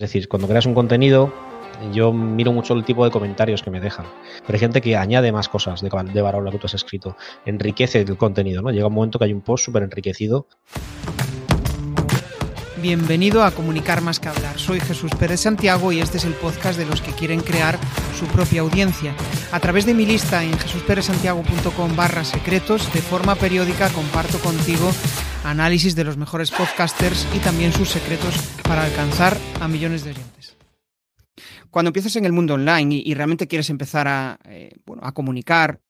decir, cuando creas un contenido, yo miro mucho el tipo de comentarios que me dejan. Pero hay gente que añade más cosas de, de valor a lo que tú has escrito. Enriquece el contenido, ¿no? Llega un momento que hay un post súper enriquecido. Bienvenido a Comunicar más que hablar. Soy Jesús Pérez Santiago y este es el podcast de los que quieren crear su propia audiencia. A través de mi lista en jesusperezsantiago.com barra secretos, de forma periódica comparto contigo análisis de los mejores podcasters y también sus secretos para alcanzar a millones de oyentes. Cuando empiezas en el mundo online y, realmente quieres empezar a, eh, bueno, a comunicar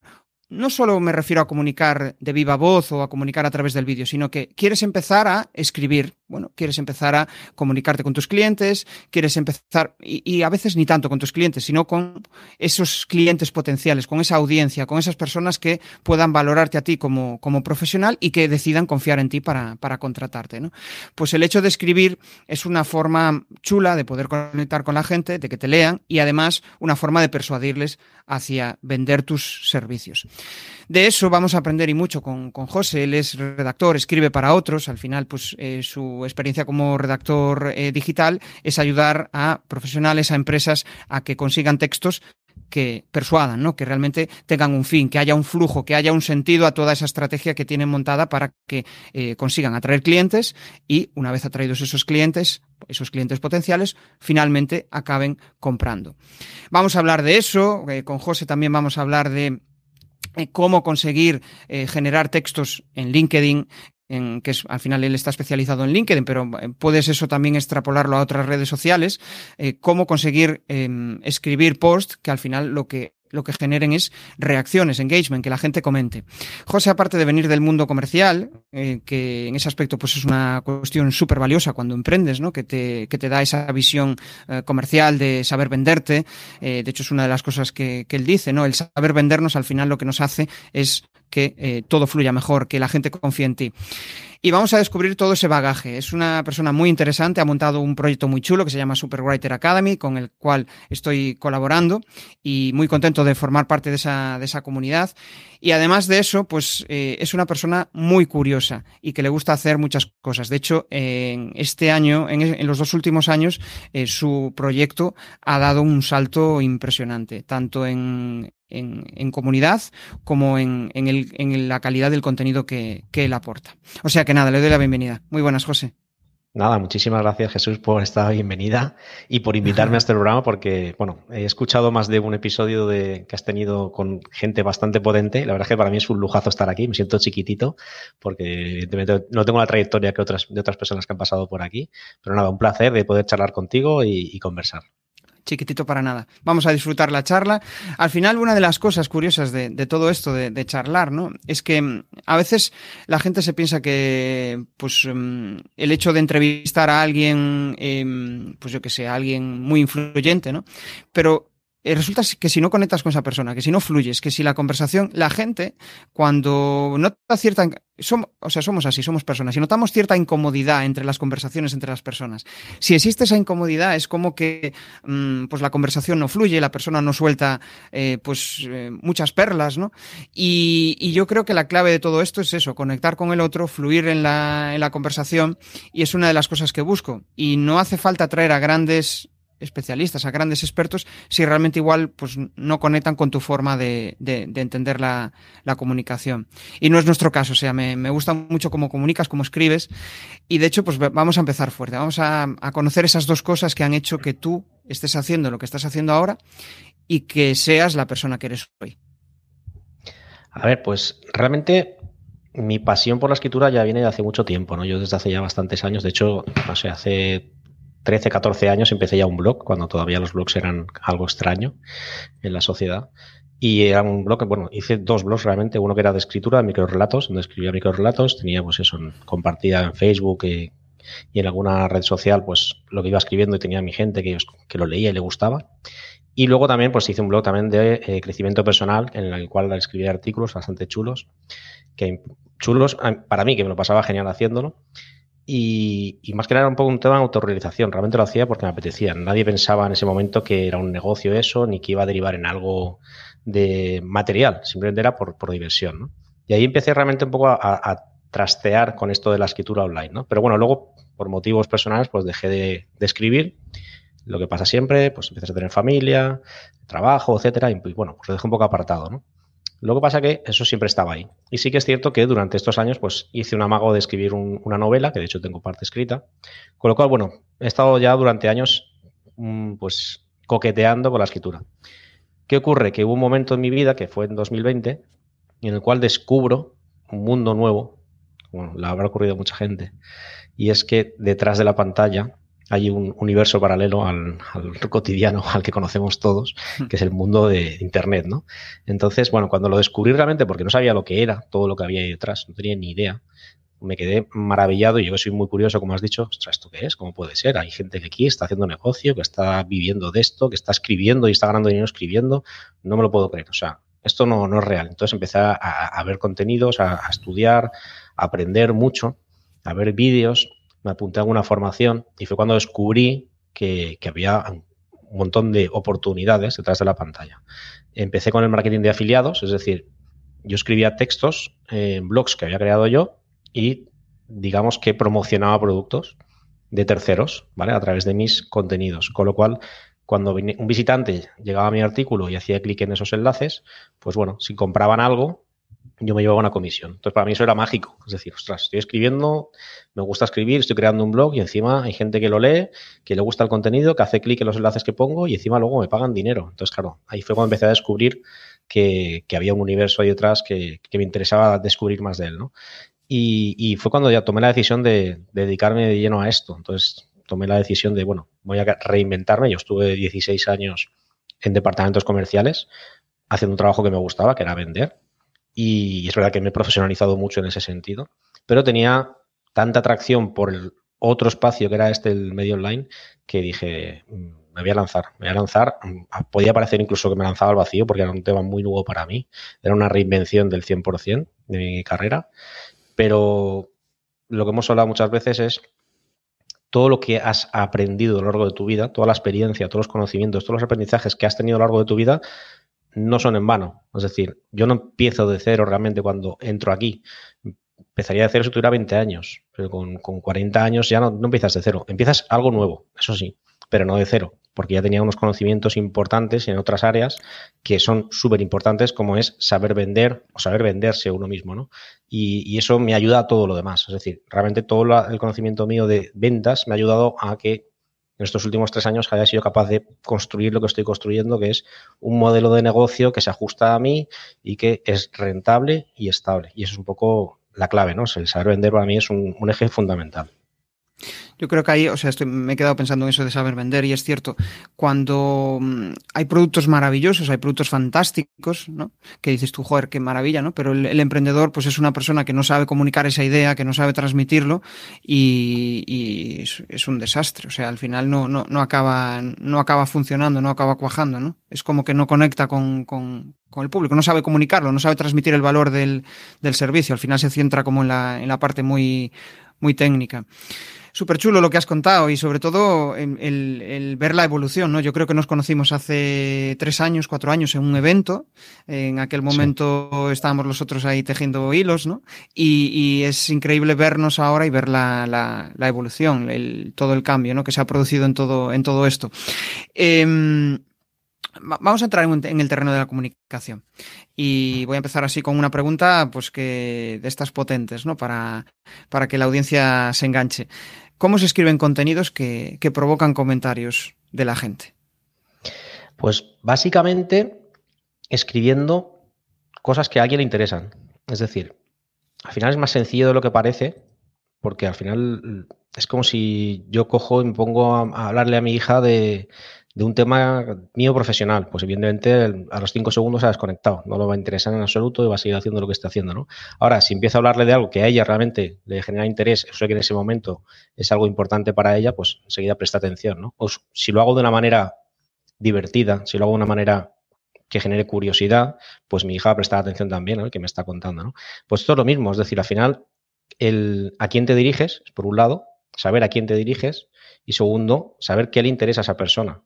no solo me refiero a comunicar de viva voz o a comunicar a través del vídeo, sino que quieres empezar a escribir, bueno, quieres empezar a comunicarte con tus clientes, quieres empezar, y, a veces ni tanto con tus clientes, sino con esos clientes potenciales, con esa audiencia, con esas personas que puedan valorarte a ti como, como profesional y que decidan confiar en ti para, para contratarte. ¿no? Pues el hecho de escribir es una forma chula de poder conectar con la gente, de que te lean y además una forma de persuadirles hacia vender tus servicios. De eso vamos a aprender y mucho con, José. Él es redactor, escribe para otros. Al final, pues eh, su experiencia como redactor eh, digital es ayudar a profesionales, a empresas a que consigan textos que persuadan, ¿no? que realmente tengan un fin, que haya un flujo, que haya un sentido a toda esa estrategia que tienen montada para que eh, consigan atraer clientes y una vez atraídos esos clientes, esos clientes potenciales, finalmente acaben comprando. Vamos a hablar de eso, con José también vamos a hablar de eh, cómo conseguir eh, generar textos en LinkedIn, en, que es, al final él está especializado en LinkedIn, pero eh, puedes eso también extrapolarlo a otras redes sociales, cómo conseguir em, escribir post que al final lo que lo que generen es reacciones, engagement, que la gente comente. José, aparte de venir del mundo comercial, eh, que en ese aspecto pues es una cuestión súper valiosa cuando emprendes, ¿no? que, te, que te da esa visión eh, comercial de saber venderte. Eh, de hecho, es una de las cosas que, que, él dice, ¿no? El saber vendernos al final lo que nos hace es que todo fluya mejor, que la gente confíe en ti y vamos a descubrir todo ese bagaje. Es una persona muy interesante, ha montado un proyecto muy chulo que se llama Superwriter Academy, con el cual estoy colaborando y muy contento de formar parte de esa, de esa comunidad. Y además de eso, pues eh, es una persona muy curiosa y que le gusta hacer muchas cosas. De hecho, en este año, en, los dos últimos años, eh, su proyecto ha dado un salto impresionante, tanto en, en, comunidad como en, en, la calidad del contenido que, que él aporta. O sea que nada, le doy la bienvenida. Muy buenas, José. Nada, muchísimas gracias Jesús por esta bienvenida y por invitarme a este programa porque, bueno, he escuchado más de un episodio de, que has tenido con gente bastante potente. La verdad es que para mí es un lujazo estar aquí, me siento chiquitito porque evidentemente no tengo la trayectoria que otras, de otras personas que han pasado por aquí, pero nada, un placer de poder charlar contigo y conversar chiquitito para nada. Vamos a disfrutar la charla. Al final, una de las cosas curiosas de, todo esto de, charlar, ¿no? Es que mm, a veces la gente se piensa que, pues, mm, el hecho de entrevistar a alguien, em, pues yo que sé, a alguien muy influyente, ¿no? Pero resulta que si no conectas con esa persona, que si no fluyes, que si la conversación, la gente, cuando nota cierta, somos, o sea, somos así, somos personas, y notamos cierta incomodidad entre las conversaciones entre las personas, si existe esa incomodidad, es como que mm, pues la conversación no fluye, la persona no suelta eh, pues eh, muchas perlas, ¿no? Y, y, yo creo que la clave de todo esto es eso, conectar con el otro, fluir en la, en la conversación, y es una de las cosas que busco. Y no hace falta traer a grandes especialistas, a grandes expertos, si realmente igual pues, no conectan con tu forma de, entender la, comunicación. Y no es nuestro caso, o sea, me, gusta mucho cómo comunicas, cómo escribes, y de hecho, pues vamos a empezar fuerte, vamos a, conocer esas dos cosas que han hecho que tú estés haciendo lo que estás haciendo ahora y que seas la persona que eres hoy. A ver, pues realmente mi pasión por la escritura ya viene de hace mucho tiempo, ¿no? Yo desde hace ya bastantes años, de hecho, no sé, hace 13, 14 años empecé ya un blog, cuando todavía los blogs eran algo extraño en la sociedad. Y era un blog, bueno, hice dos blogs realmente, uno que era de escritura, de microrelatos, donde escribía microrelatos, tenía pues eso, compartida en Facebook y, en alguna red social, pues lo que iba escribiendo y tenía mi gente que, que lo leía y le gustaba. Y luego también pues hice un blog también de eh, crecimiento personal, en el cual escribía artículos bastante chulos, que chulos para mí, que me lo pasaba genial haciéndolo. Y, más que nada era un poco un tema de autorrealización. Realmente lo hacía porque me apetecía. Nadie pensaba en ese momento que era un negocio eso, ni que iba a derivar en algo de material. Simplemente era por, diversión. ¿no? Y ahí empecé realmente un poco a, trastear con esto de la escritura online. Pero bueno, luego, por motivos personales, pues dejé de, escribir. Lo que pasa siempre, pues empiezas a tener familia, trabajo, etcétera, y bueno, pues lo dejo un poco apartado, ¿no? Lo que pasa que eso siempre estaba ahí. Y sí que es cierto que durante estos años pues hice un amago de escribir una novela, que de hecho tengo parte escrita, con lo cual, bueno, he estado ya durante años mm, pues coqueteando con la escritura. ¿Qué ocurre? Que hubo un momento en mi vida, que fue en 2020, en el cual descubro un mundo nuevo, bueno, le habrá ocurrido a mucha gente, y es que detrás de la pantalla hay un universo paralelo al, cotidiano, al que conocemos todos, hmm. que es el mundo de Internet, ¿no? Entonces, bueno, cuando lo descubrí realmente, porque no sabía lo que era, todo lo que había ahí detrás, no tenía ni idea, me quedé maravillado y yo soy muy curioso, como has dicho, ostras, ¿esto qué es? ¿Cómo puede ser? Hay gente que aquí está haciendo negocio, que está viviendo de esto, que está escribiendo y está ganando dinero escribiendo, no me lo puedo creer, o sea, esto no, no es real. Entonces empecé a, ver contenidos, a, a estudiar, a aprender mucho, a ver vídeos me apunté a una formación y fue cuando descubrí que, había un montón de oportunidades detrás de la pantalla. Empecé con el marketing de afiliados, es decir, yo escribía textos en blogs que había creado yo y digamos que promocionaba productos de terceros, ¿vale? A través de mis contenidos. Con lo cual, cuando un visitante llegaba a mi artículo y hacía clic en esos enlaces, pues bueno, si compraban algo, yo me llevaba una comisión. Entonces, para mí eso era mágico. Es decir, ostras, estoy escribiendo, me gusta escribir, estoy creando un blog y encima hay gente que lo lee, que le gusta el contenido, que hace clic en los enlaces que pongo y encima luego me pagan dinero. Entonces, claro, ahí fue cuando empecé a descubrir que, había un universo ahí detrás que, me interesaba descubrir más de él, ¿no? Y, fue cuando ya tomé la decisión de, dedicarme de lleno a esto. Entonces, tomé la decisión de, bueno, voy a reinventarme. Yo estuve 16 años en departamentos comerciales haciendo un trabajo que me gustaba, que era vender y es verdad que me he profesionalizado mucho en ese sentido, pero tenía tanta atracción por el otro espacio que era este, el medio online, que dije, mm, me voy a lanzar, me voy a lanzar. Mm, podía parecer incluso que me lanzaba al vacío porque era un tema muy nuevo para mí, era una reinvención del 100% de mi carrera, pero lo que hemos hablado muchas veces es todo lo que has aprendido a lo largo de tu vida, toda la experiencia, todos los conocimientos, todos los aprendizajes que has tenido a lo largo de tu vida, no son en vano. Es decir, yo no empiezo de cero realmente cuando entro aquí. Empezaría de cero si tuviera 20 años, pero con, 40 años ya no, empiezas de cero. Empiezas algo nuevo, eso sí, pero no de cero, porque ya tenía unos conocimientos importantes en otras áreas que son súper importantes, como es saber vender o saber venderse uno mismo, ¿no? Y, eso me ayuda a todo lo demás. Es decir, realmente todo el conocimiento mío de ventas me ha ayudado a que en estos últimos tres años haya sido capaz de construir lo que estoy construyendo, que es un modelo de negocio que se ajusta a mí y que es rentable y estable. Y eso es un poco la clave, ¿no? El saber vender para mí es un, un eje fundamental. Yo creo que ahí, o sea, estoy, me he quedado pensando en eso de saber vender y es cierto, cuando mm, hay productos maravillosos, hay productos fantásticos, ¿no? Que dices tú, joder, qué maravilla, ¿no? Pero el, emprendedor, pues es una persona que no sabe comunicar esa idea, que no sabe transmitirlo y, es, un desastre. O sea, al final no, no, no, acaba, no acaba funcionando, no acaba cuajando, ¿no? Es como que no conecta con, con, con el público, no sabe comunicarlo, no sabe transmitir el valor del, del servicio. Al final se centra como en la, en la parte muy, muy técnica súper chulo lo que has contado y sobre todo el, ver la evolución, ¿no? Yo creo que nos conocimos hace tres años, cuatro años en un evento. En aquel momento estábamos los otros ahí tejiendo hilos, ¿no? Y, es increíble vernos ahora y ver la, la, evolución, el, todo el cambio, ¿no? Que se ha producido en todo, en todo esto. Em, vamos a entrar en el terreno de la comunicación. Y voy a empezar así con una pregunta, pues que de estas potentes, ¿no? Para, para que la audiencia se enganche. ¿Cómo se escriben contenidos que, provocan comentarios de la gente? Pues básicamente escribiendo cosas que a alguien le interesan. Es decir, al final es más sencillo de lo que parece, porque al final es como si yo cojo y me pongo a hablarle a mi hija de, de un tema mío profesional, pues evidentemente a los cinco segundos se ha desconectado, no lo va a interesar en absoluto y va a seguir haciendo lo que está haciendo, ¿no? Ahora, si empiezo a hablarle de algo que a ella realmente le genera interés, eso que en ese momento es algo importante para ella, pues enseguida presta atención, ¿no? O si lo hago de una manera divertida, si lo hago de una manera que genere curiosidad, pues mi hija va a prestar atención también al que me está contando, ¿no? Pues esto es lo mismo, es decir, al final, el a quién te diriges, por un lado, saber a quién te diriges, y segundo, saber qué le interesa a esa persona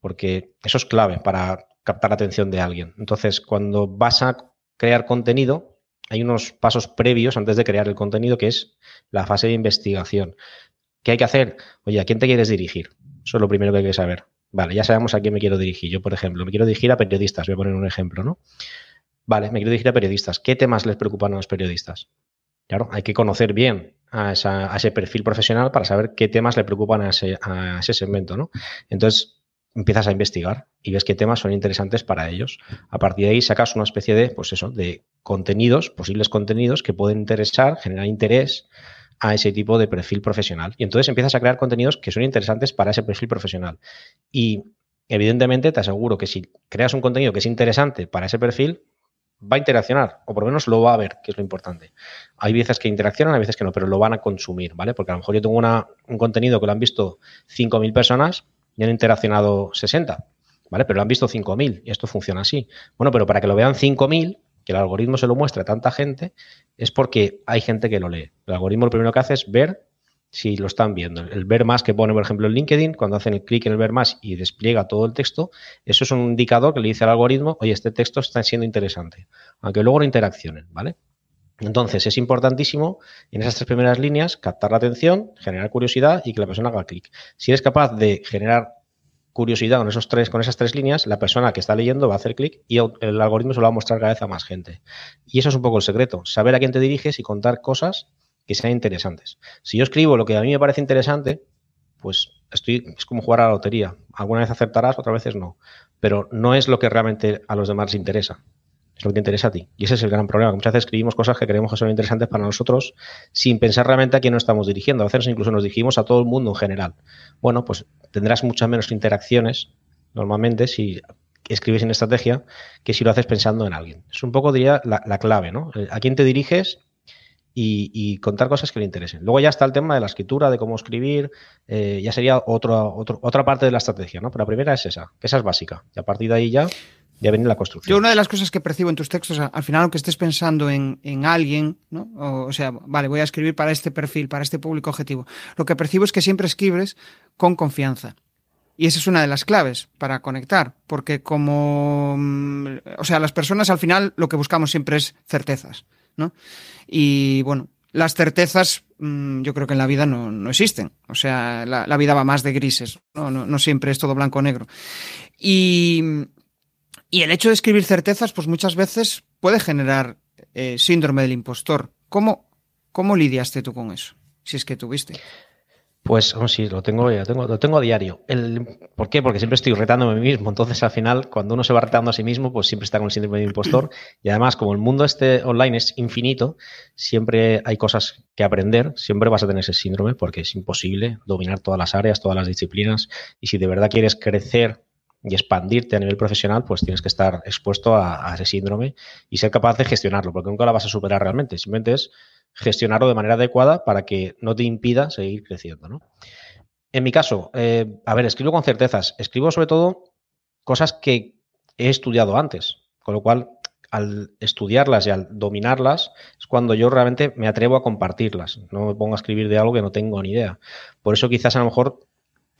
porque eso es clave para captar la atención de alguien. Entonces, cuando vas a crear contenido, hay unos pasos previos antes de crear el contenido, que es la fase de investigación. ¿Qué hay que hacer? Oye, ¿a quién te quieres dirigir? Eso es lo primero que hay que saber. Vale, ya sabemos a quién me quiero dirigir. Yo, por ejemplo, me quiero dirigir a periodistas. Voy a poner un ejemplo, ¿no? Vale, me quiero dirigir a periodistas. ¿Qué temas les preocupan a los periodistas? Claro, hay que conocer bien a, ese perfil profesional para saber qué temas le preocupan a ese, segmento, ¿no? Entonces, empiezas a investigar y ves qué temas son interesantes para ellos. A partir de ahí sacas una especie de, pues eso, de contenidos, posibles contenidos que pueden interesar, generar interés a ese tipo de perfil profesional. Y entonces empiezas a crear contenidos que son interesantes para ese perfil profesional. Y evidentemente te aseguro que si creas un contenido que es interesante para ese perfil, va a interaccionar, o por lo menos lo va a ver, que es lo importante. Hay veces que interaccionan, hay veces que no, pero lo van a consumir, ¿vale? Porque a lo mejor yo tengo una, un contenido que lo han visto 5.000 personas y han interaccionado 60, ¿vale? Pero lo han visto 5.000 y esto funciona así. Bueno, pero para que lo vean 5.000, que el algoritmo se lo muestre a tanta gente, es porque hay gente que lo lee. El algoritmo lo primero que hace es ver si lo están viendo. El ver más que pone, por ejemplo, en LinkedIn, cuando hacen el clic en el ver más y despliega todo el texto, eso es un indicador que le dice al algoritmo, oye, este texto está siendo interesante, aunque luego no interaccionen, ¿vale? Entonces, es importantísimo en esas tres primeras líneas captar la atención, generar curiosidad y que la persona haga clic. Si eres capaz de generar curiosidad con, esos tres, con esas tres líneas, la persona que está leyendo va a hacer clic y el algoritmo se lo va a mostrar cada vez a más gente. Y eso es un poco el secreto, saber a quién te diriges y contar cosas que sean interesantes. Si yo escribo lo que a mí me parece interesante, pues estoy, es como jugar a la lotería. Alguna vez acertarás, otras veces no. Pero no es lo que realmente a los demás les interesa. Es lo que te interesa a ti. Y ese es el gran problema. muchas veces escribimos cosas que creemos que son interesantes para nosotros sin pensar realmente a quién nos estamos dirigiendo. A veces incluso nos dirigimos a todo el mundo en general. Bueno, pues tendrás muchas menos interacciones normalmente si escribes en estrategia que si lo haces pensando en alguien. Es un poco, diría, la, la clave, ¿no? A quién te diriges y, contar cosas que le interesen. Luego ya está el tema de la escritura, de cómo escribir, eh, ya sería otra parte de la estrategia, ¿no? Pero la primera es esa, que esa es básica. Y a partir de ahí ya, ya viene la construcción. Yo una de las cosas que percibo en tus textos, al final aunque estés pensando en, en alguien, ¿no? O, sea, vale, voy a escribir para este perfil, para este público objetivo, lo que percibo es que siempre escribes con confianza. Y esa es una de las claves para conectar, porque como, mm, o sea, las personas al final lo que buscamos siempre es certezas. ¿no? Y bueno, las certezas mm, yo creo que en la vida no, existen. O sea, la, vida va más de grises, ¿no? No, siempre es todo blanco o negro. Y, el hecho de escribir certezas, pues muchas veces puede generar eh, síndrome del impostor. ¿Cómo, ¿Cómo lidiaste tú con eso? Si es que tuviste. Pues oh, sí, lo tengo, lo tengo, lo tengo a diario. El, ¿Por qué? Porque siempre estoy retándome a mí mismo. Entonces, al final, cuando uno se va retando a sí mismo, pues siempre está con el síndrome de impostor. Y además, como el mundo este online es infinito, siempre hay cosas que aprender, siempre vas a tener ese síndrome porque es imposible dominar todas las áreas, todas las disciplinas. Y si de verdad quieres crecer y expandirte a nivel profesional, pues tienes que estar expuesto a, ese síndrome y ser capaz de gestionarlo, porque nunca la vas a superar realmente. Simplemente es gestionarlo de manera adecuada para que no te impida seguir creciendo. ¿no? En mi caso, eh, a ver, escribo con certezas. Escribo sobre todo cosas que he estudiado antes, con lo cual al estudiarlas y al dominarlas es cuando yo realmente me atrevo a compartirlas. No me pongo a escribir de algo que no tengo ni idea. Por eso quizás a lo mejor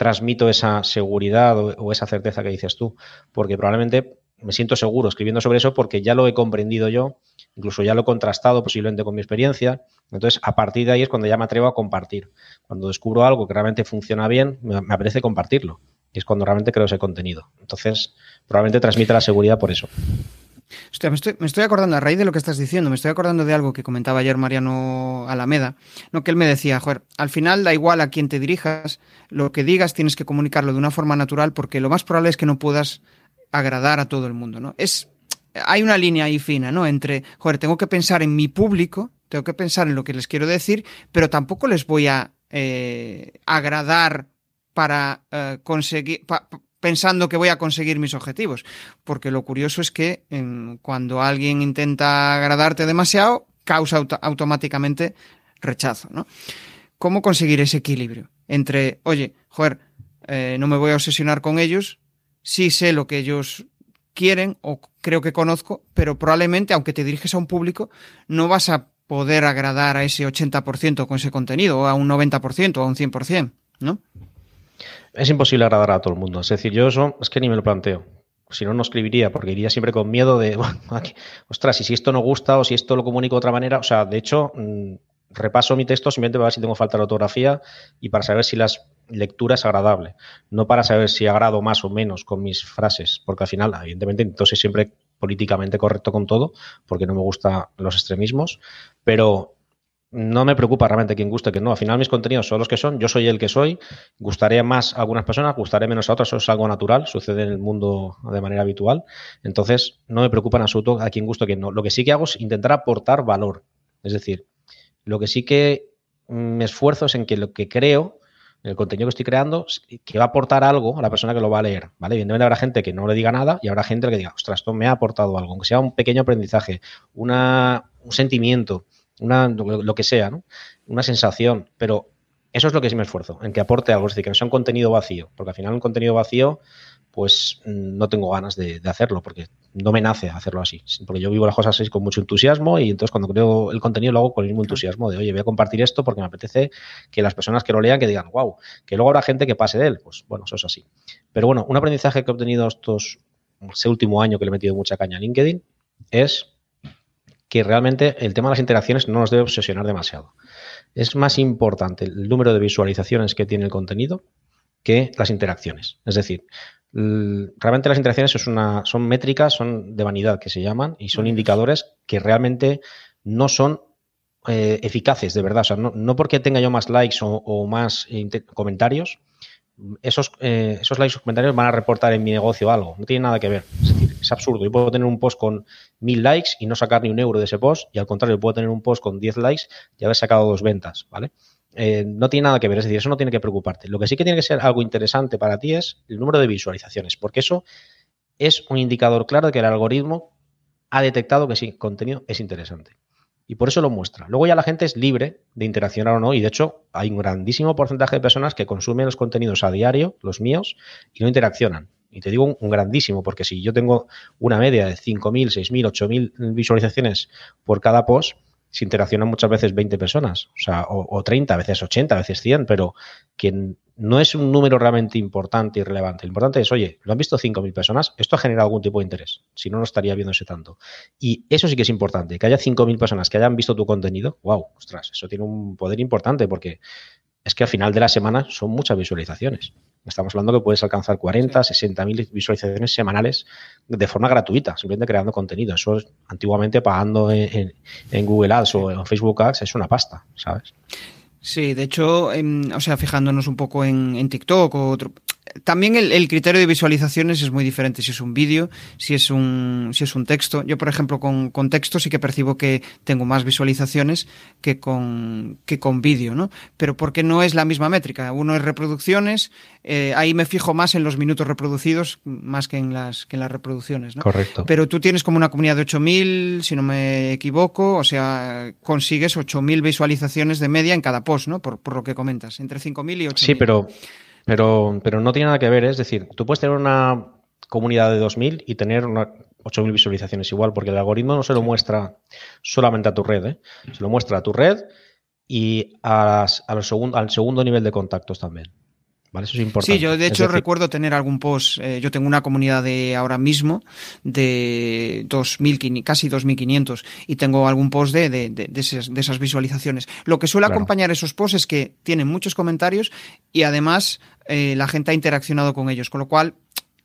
transmito esa seguridad o, esa certeza que dices tú, porque probablemente me siento seguro escribiendo sobre eso porque ya lo he comprendido yo, incluso ya lo he contrastado posiblemente con mi experiencia. Entonces, a partir de ahí es cuando ya me atrevo a compartir. Cuando descubro algo que realmente funciona bien, me, apetece compartirlo. Y es cuando realmente creo ese contenido. Entonces, probablemente transmite la seguridad por eso. Hostia, me, estoy, acordando, a raíz de lo que estás diciendo, me estoy acordando de algo que comentaba ayer Mariano Alameda, ¿no? que él me decía, joder, al final da igual a quién te dirijas, lo que digas tienes que comunicarlo de una forma natural porque lo más probable es que no puedas agradar a todo el mundo, ¿no? Es, hay una línea ahí fina, ¿no? Entre, joder, tengo que pensar en mi público, tengo que pensar en lo que les quiero decir, pero tampoco les voy a eh, agradar para eh, conseguir, pensando que voy a conseguir mis objetivos. Porque lo curioso es que cuando alguien intenta agradarte demasiado, causa automáticamente rechazo, ¿no? ¿Cómo conseguir ese equilibrio entre, oye, joder, eh, no me voy a obsesionar con ellos, sí sé lo que ellos quieren o creo que conozco, pero probablemente, aunque te diriges a un público, no vas a poder agradar a ese 80% con ese contenido, o a un 90%, o a un 100%, ¿no? Es imposible agradar a todo el mundo. Es decir, yo eso es que ni me lo planteo. Si no, no escribiría, porque iría siempre con miedo de, ostras, y si esto no gusta o si esto lo comunico de otra manera. O sea, de hecho, mm, repaso mi texto simplemente para ver si tengo falta de ortografía y para saber si las lectura es agradable, no para saber si agrado más o menos con mis frases, porque al final, evidentemente, entonces siempre políticamente correcto con todo, porque no me gustan los extremismos, pero no me preocupa realmente quién guste, que no. Al final mis contenidos son los que son, yo soy el que soy, gustaré más a algunas personas, gustaré menos a otras, eso es algo natural, sucede en el mundo de manera habitual. Entonces, no me preocupa en absoluto a quién guste o quién no. Lo que sí que hago es intentar aportar valor. Es decir, lo que sí que me esfuerzo es en que lo que creo, el contenido que estoy creando, que va a aportar algo a la persona que lo va a leer. ¿vale? Evidentemente habrá gente que no le diga nada y habrá gente que diga, ostras, esto me ha aportado algo, aunque sea un pequeño aprendizaje, una, un sentimiento una, lo, que sea, ¿no? Una sensación, pero eso es lo que sí me esfuerzo, en que aporte algo, es decir, que no sea un contenido vacío, porque al final un contenido vacío, pues mm, no tengo ganas de, hacerlo, porque no me nace hacerlo así, porque yo vivo las cosas así con mucho entusiasmo y entonces cuando creo el contenido lo hago con el mismo entusiasmo de, oye, voy a compartir esto porque me apetece que las personas que lo lean que digan, wow, que luego habrá gente que pase de él, pues bueno, eso es así. Pero bueno, un aprendizaje que he obtenido estos, este último año que le he metido mucha caña a LinkedIn es que realmente el tema de las interacciones no nos debe obsesionar demasiado. Es más importante el número de visualizaciones que tiene el contenido que las interacciones. Es decir, realmente las interacciones es una, son métricas, son de vanidad que se llaman y son indicadores que realmente no son eh, eficaces, de verdad. O sea, no, porque tenga yo más likes o, más comentarios, esos, eh, esos likes o comentarios van a reportar en mi negocio algo. No tiene nada que ver. Es decir, es absurdo. Yo puedo tener un post con mil likes y no sacar ni un euro de ese post, y al contrario, puedo tener un post con 10 likes y haber sacado dos ventas, ¿vale? Eh, no tiene nada que ver, es decir, eso no tiene que preocuparte. Lo que sí que tiene que ser algo interesante para ti es el número de visualizaciones, porque eso es un indicador claro de que el algoritmo ha detectado que sí, contenido es interesante. Y por eso lo muestra. Luego ya la gente es libre de interaccionar o no. Y de hecho, hay un grandísimo porcentaje de personas que consumen los contenidos a diario, los míos, y no interaccionan. Y te digo un, grandísimo, porque si yo tengo una media de 5.000, 6.000, 8.000 visualizaciones por cada post, se interaccionan muchas veces 20 personas, o sea, o, 30, a veces 80, a veces 100, pero que no es un número realmente importante y relevante. Lo importante es, oye, lo han visto 5.000 personas, esto ha generado algún tipo de interés, si no, no estaría viéndose tanto. Y eso sí que es importante, que haya 5.000 personas que hayan visto tu contenido, wow, ostras, eso tiene un poder importante porque es que al final de la semana son muchas visualizaciones. Estamos hablando que puedes alcanzar 40, 60 mil visualizaciones semanales de forma gratuita, simplemente creando contenido. Eso es, antiguamente pagando en, Google Ads o en Facebook Ads es una pasta, ¿sabes? Sí, de hecho, em, o sea, fijándonos un poco en, en TikTok o otro, también el, criterio de visualizaciones es muy diferente si es un vídeo, si es un, si es un texto. Yo, por ejemplo, con, con, texto sí que percibo que tengo más visualizaciones que con, que con vídeo, ¿no? Pero porque no es la misma métrica. Uno es reproducciones, eh, ahí me fijo más en los minutos reproducidos más que en las, que en las reproducciones, ¿no? Correcto. Pero tú tienes como una comunidad de 8.000, si no me equivoco, o sea, consigues 8.000 visualizaciones de media en cada post, ¿no? Por, por lo que comentas, entre 5.000 y 8.000. Sí, pero pero, pero no tiene nada que ver, ¿eh? es decir, tú puedes tener una comunidad de 2.000 y tener 8.000 visualizaciones igual, porque el algoritmo no se lo muestra solamente a tu red, ¿eh? se lo muestra a tu red y a al segundo nivel de contactos también. ¿Vale? Eso es importante. Sí, yo de hecho recuerdo tener algún post. Eh, yo tengo una comunidad de ahora mismo de 2.000, casi 2.500 y tengo algún post de, de, de, esas, visualizaciones. Lo que suele acompañar esos posts es que tienen muchos comentarios y además eh, la gente ha interaccionado con ellos, con lo cual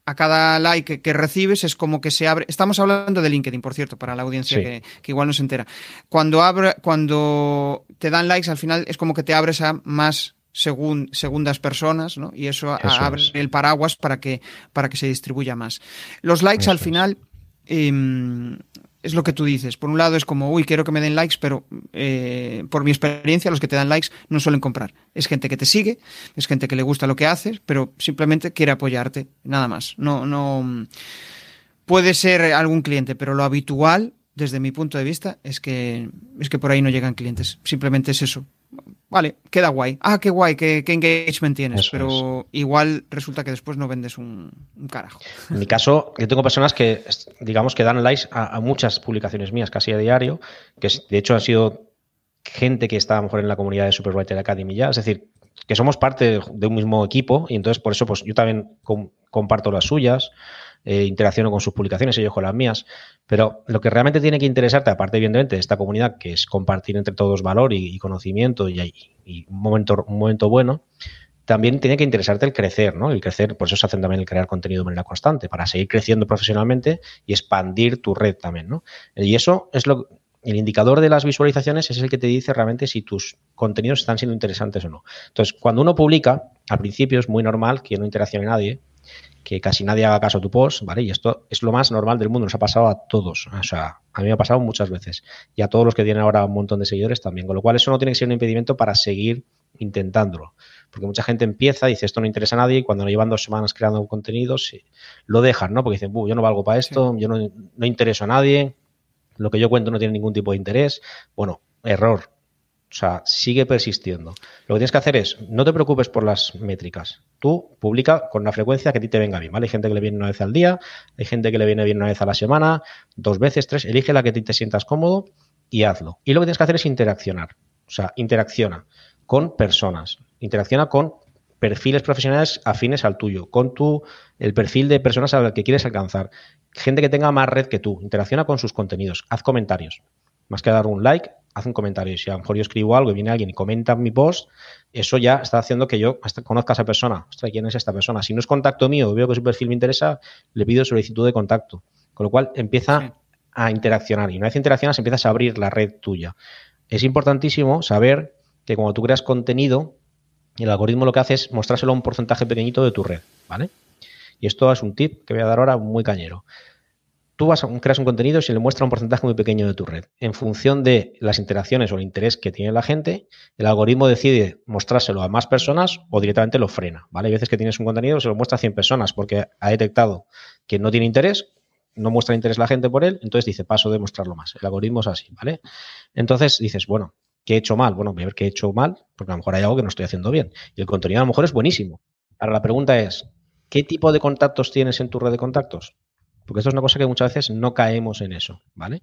a cada like que recibes es como que se abre. Estamos hablando de LinkedIn, por cierto, para la audiencia que, igual no se entera. Cuando abre, cuando te dan likes, al final es como que te abres a más según, segundas personas, ¿no? Y eso, abre el paraguas para que, para que se distribuya más. Los likes al final em, es lo que tú dices. Por un lado es como, uy, quiero que me den likes, pero eh, por mi experiencia los que te dan likes no suelen comprar. Es gente que te sigue, es gente que le gusta lo que haces, pero simplemente quiere apoyarte, nada más. No, no puede ser algún cliente, pero lo habitual desde mi punto de vista es que es que por ahí no llegan clientes. Simplemente es eso vale, queda guay. Ah, qué guay, qué, engagement tienes, pero igual resulta que después no vendes un, carajo. En mi caso, yo tengo personas que, digamos, que dan likes a, muchas publicaciones mías, casi a diario, que de hecho han sido gente que está a lo mejor en la comunidad de Superwriter Academy ya, es decir, que somos parte de un mismo equipo y entonces por eso pues yo también comparto las suyas, eh, interacciono con sus publicaciones, ellos con las mías. Pero lo que realmente tiene que interesarte, aparte evidentemente de esta comunidad, que es compartir entre todos valor y, conocimiento y, un, momento, un momento bueno, también tiene que interesarte el crecer, ¿no? El crecer, por eso se hacen también el crear contenido de manera constante, para seguir creciendo profesionalmente y expandir tu red también, ¿no? Y eso es lo, el indicador de las visualizaciones es el que te dice realmente si tus contenidos están siendo interesantes o no. Entonces, cuando uno publica, al principio es muy normal que no interaccione nadie, que casi nadie haga caso a tu post, ¿vale? Y esto es lo más normal del mundo, nos ha pasado a todos. O sea, a mí me ha pasado muchas veces. Y a todos los que tienen ahora un montón de seguidores también. Con lo cual, eso no tiene que ser un impedimento para seguir intentándolo. Porque mucha gente empieza, dice esto no interesa a nadie, y cuando llevan dos semanas creando contenidos, lo dejan, ¿no? Porque dicen, yo no valgo para esto, yo no, no intereso a nadie, lo que yo cuento no tiene ningún tipo de interés. Bueno, error. O sea, sigue persistiendo. Lo que tienes que hacer es, no te preocupes por las métricas. Tú publica con la frecuencia que a ti te venga bien, ¿vale? Hay gente que le viene una vez al día, hay gente que le viene bien una vez a la semana, dos veces, tres. Elige la que a ti te sientas cómodo y hazlo. Y lo que tienes que hacer es interaccionar. O sea, interacciona con personas, interacciona con perfiles profesionales afines al tuyo, con tu, el perfil de personas a las que quieres alcanzar, gente que tenga más red que tú, interacciona con sus contenidos, haz comentarios. Más que dar un like, haz un comentario. Si a lo mejor yo escribo algo y viene alguien y comenta mi post, eso ya está haciendo que yo conozca a esa persona. Ostras, ¿quién es esta persona? Si no es contacto mío veo que su perfil me interesa, le pido solicitud de contacto. Con lo cual empieza a interaccionar y una vez interaccionas empiezas a abrir la red tuya. Es importantísimo saber que cuando tú creas contenido, el algoritmo lo que hace es mostrárselo a un porcentaje pequeñito de tu red, ¿vale? Y esto es un tip que voy a dar ahora muy cañero. Tú vas a, creas un contenido y se le muestra un porcentaje muy pequeño de tu red. En función de las interacciones o el interés que tiene la gente, el algoritmo decide mostrárselo a más personas o directamente lo frena, ¿vale? Hay veces que tienes un contenido se lo muestra a 100 personas porque ha detectado que no tiene interés, no muestra interés la gente por él, entonces dice, paso de mostrarlo más. El algoritmo es así, ¿vale? Entonces dices, bueno, ¿Qué he hecho mal? Bueno, voy a ver qué he hecho mal, porque a lo mejor hay algo que no estoy haciendo bien. Y el contenido a lo mejor es buenísimo. Ahora la pregunta es, ¿qué tipo de contactos tienes en tu red de contactos? Porque esto es una cosa que muchas veces no caemos en eso, ¿vale?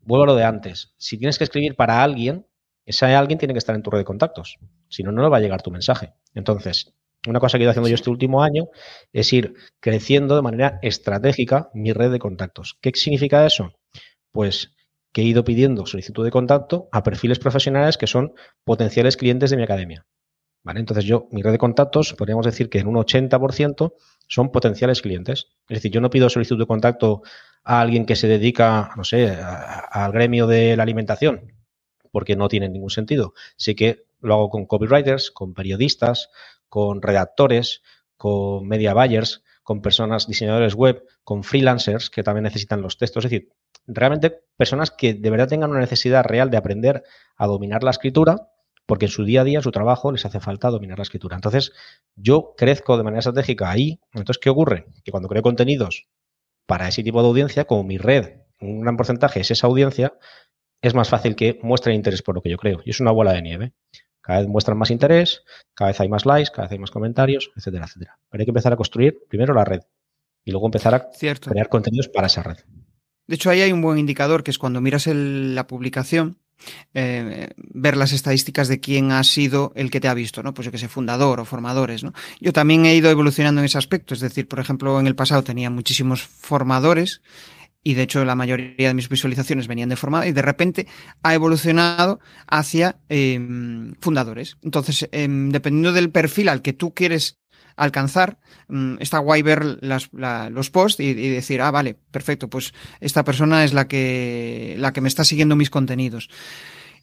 Vuelvo a lo de antes. Si tienes que escribir para alguien, ese alguien tiene que estar en tu red de contactos. Si no, no le va a llegar tu mensaje. Entonces, una cosa que he ido haciendo yo este último año es ir creciendo de manera estratégica mi red de contactos. ¿Qué significa eso? Pues que he ido pidiendo solicitud de contacto a perfiles profesionales que son potenciales clientes de mi academia. Entonces yo, mi red de contactos, podríamos decir que en un 80% son potenciales clientes. Es decir, yo no pido solicitud de contacto a alguien que se dedica, no sé, al gremio de la alimentación, porque no tiene ningún sentido. Sí que lo hago con copywriters, con periodistas, con redactores, con media buyers, con personas, diseñadores web, con freelancers que también necesitan los textos. Es decir, realmente personas que de verdad tengan una necesidad real de aprender a dominar la escritura, porque en su día a día, en su trabajo, les hace falta dominar la escritura. Entonces, yo crezco de manera estratégica ahí. Entonces, ¿qué ocurre? Que cuando creo contenidos para ese tipo de audiencia, como mi red, un gran porcentaje es esa audiencia, es más fácil que muestren interés por lo que yo creo. Y es una bola de nieve. Cada vez muestran más interés, cada vez hay más likes, cada vez hay más comentarios, etcétera, etcétera. Pero hay que empezar a construir primero la red y luego empezar a crear contenidos para esa red. De hecho, ahí hay un buen indicador que es cuando miras la publicación, eh, ver las estadísticas de quién ha sido el que te ha visto, ¿no? Pues yo que sé, fundador o formadores, ¿no? Yo también he ido evolucionando en ese aspecto, es decir, por ejemplo, en el pasado tenía muchísimos formadores y de hecho la mayoría de mis visualizaciones venían de forma y de repente ha evolucionado hacia em, fundadores. Entonces, em, dependiendo del perfil al que tú quieres alcanzar, mm, está guay ver los posts y, decir, ah, vale, perfecto, pues esta persona es la que, la que me está siguiendo mis contenidos.